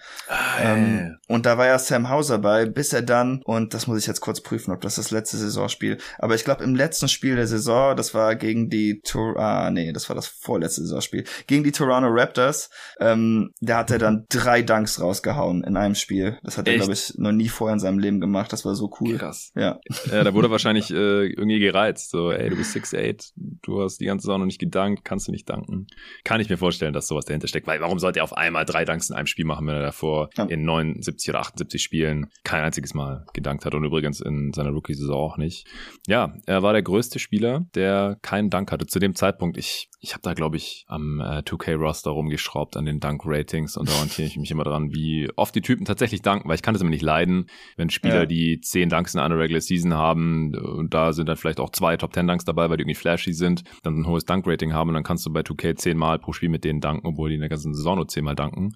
Ähm, und da war ja Sam Hauser bei, bis er dann, und das muss ich jetzt kurz prüfen, ob das das letzte Saisonspiel, aber ich glaube im letzten Spiel der Saison, das war gegen die Tor ah nee, das war das vorletzte Saisonspiel, gegen die Toronto Raptors, ähm, da hat er dann drei Dunks rausgehauen in einem Spiel. Das hat er, Echt? glaube ich, noch nie vorher in seinem Leben gemacht. Das war so cool. Krass. Ja. Ja, da wurde er wahrscheinlich äh, irgendwie gereizt. So, ey, du bist 6'8, du hast die ganze Saison noch nicht gedankt, kannst du nicht danken. Kann ich mir vorstellen, dass sowas dahinter steckt, weil warum sollte er auf einmal drei Dunks in einem Spiel machen, wenn er davor Ja. in 79 oder 78 Spielen kein einziges Mal gedankt hat und übrigens in seiner Rookie-Saison auch nicht. Ja, er war der größte Spieler, der keinen Dank hatte. Zu dem Zeitpunkt, ich, ich habe da, glaube ich, am äh, 2K-Roster rumgeschraubt an den Dunk-Ratings und da orientiere ich mich immer dran, wie oft die Typen tatsächlich danken, weil ich kann das immer nicht leiden, wenn Spieler, Ja. die zehn Dunks in einer Regular Season haben und da sind dann vielleicht auch zwei Top 10 Dunks dabei, weil die irgendwie flashy sind, dann ein hohes Dunk-Rating haben und dann kannst du bei 2K zehnmal pro Spiel mit denen danken, obwohl die in der ganzen Saison nur zehnmal danken.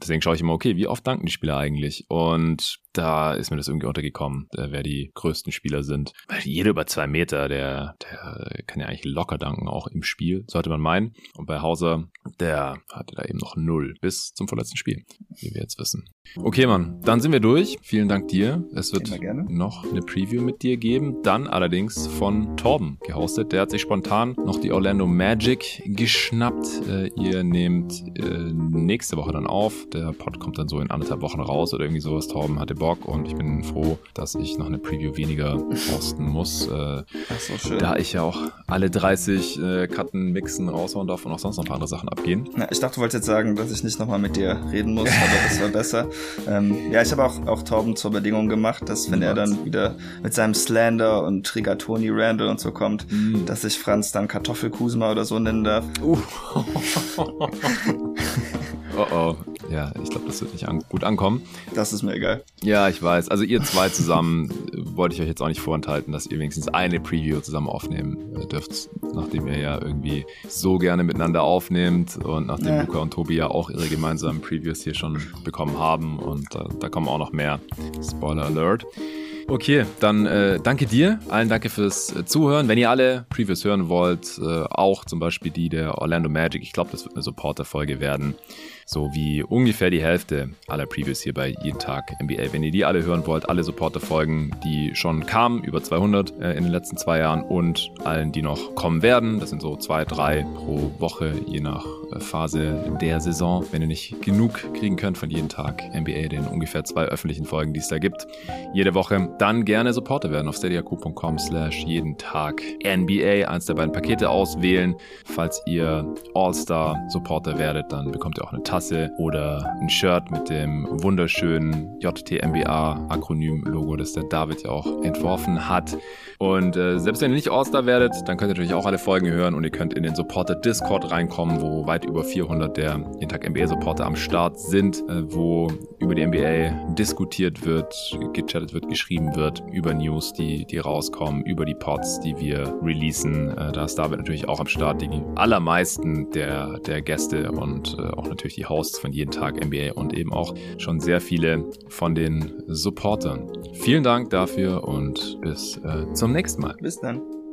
Deswegen schaue ich immer, okay, wie oft danken die Spieler eigentlich? Und da ist mir das irgendwie untergekommen, äh, wer die größten Spieler sind. Weil jeder über zwei Meter, der, der kann ja eigentlich locker danken, auch im Spiel, sollte man meinen. Und bei Hauser, der hatte da eben noch null bis zum vorletzten Spiel, wie wir jetzt wissen. Okay, Mann, dann sind wir durch. Vielen Dank dir. Es wird noch eine Preview mit dir geben. Dann allerdings von Torben gehostet. Der hat sich spontan noch die Orlando Magic geschnappt. Äh, ihr nehmt äh, nächste Woche dann auf. Der Pod kommt dann so in anderthalb Wochen raus oder irgendwie sowas. Torben hatte Bock und ich bin froh, dass ich noch eine Preview weniger posten muss. Äh, so schön. da ich ja auch alle 30 äh, Cutten, Mixen raushauen darf und auch sonst noch ein paar andere Sachen abgehen. Na, ich dachte, du wolltest jetzt sagen, dass ich nicht nochmal mit dir reden muss, aber das war besser. Ähm, ja, ich habe auch, auch Torben zur Bedingung gemacht, dass wenn er dann wieder mit seinem Slander und Trigatoni Randall und so kommt, Mm. dass ich Franz dann Kartoffelkusma oder so nennen darf. Uh. oh oh. Ja, ich glaube, das wird nicht an gut ankommen. Das ist mir egal. Ja, ich weiß. Also ihr zwei zusammen äh, wollte ich euch jetzt auch nicht vorenthalten, dass ihr wenigstens eine Preview zusammen aufnehmen äh, dürft, nachdem ihr ja irgendwie so gerne miteinander aufnehmt und nachdem Ja. Luca und Tobi ja auch ihre gemeinsamen Previews hier schon bekommen haben und äh, da kommen auch noch mehr. Spoiler Alert. Okay, dann äh, danke dir. Allen danke fürs äh, Zuhören. Wenn ihr alle Previews hören wollt, äh, auch zum Beispiel die der Orlando Magic, ich glaube, das wird eine Supporter-Folge werden. So wie ungefähr die Hälfte aller Previews hier bei Jeden Tag NBA. Wenn ihr die alle hören wollt, alle Supporter-Folgen, die schon kamen, über 200 äh, in den letzten zwei Jahren und allen, die noch kommen werden, das sind so zwei, drei pro Woche, je nach äh, Phase der Saison. Wenn ihr nicht genug kriegen könnt von Jeden Tag NBA, den ungefähr zwei öffentlichen Folgen, die es da gibt, jede Woche, dann gerne Supporter werden auf steadyhq.com slash jeden Tag NBA, eins der beiden Pakete auswählen. Falls ihr All-Star Supporter werdet, dann bekommt ihr auch eine Tasse oder ein Shirt mit dem wunderschönen JTMBA Akronym-Logo, das der David ja auch entworfen hat. Und äh, selbst wenn ihr nicht All-Star werdet, dann könnt ihr natürlich auch alle Folgen hören und ihr könnt in den Supporter Discord reinkommen, wo weit über 400 der jeden Tag NBA Supporter am Start sind, äh, wo über die NBA diskutiert wird, gechattet wird, geschrieben wird, über News, die, die rauskommen, über die Pods, die wir releasen. Äh, da ist David natürlich auch am Start. Die allermeisten der, der Gäste und äh, auch natürlich die Hosts von jeden Tag NBA und eben auch schon sehr viele von den Supportern. Vielen Dank dafür und bis äh, zum nächsten Mal. Bis dann.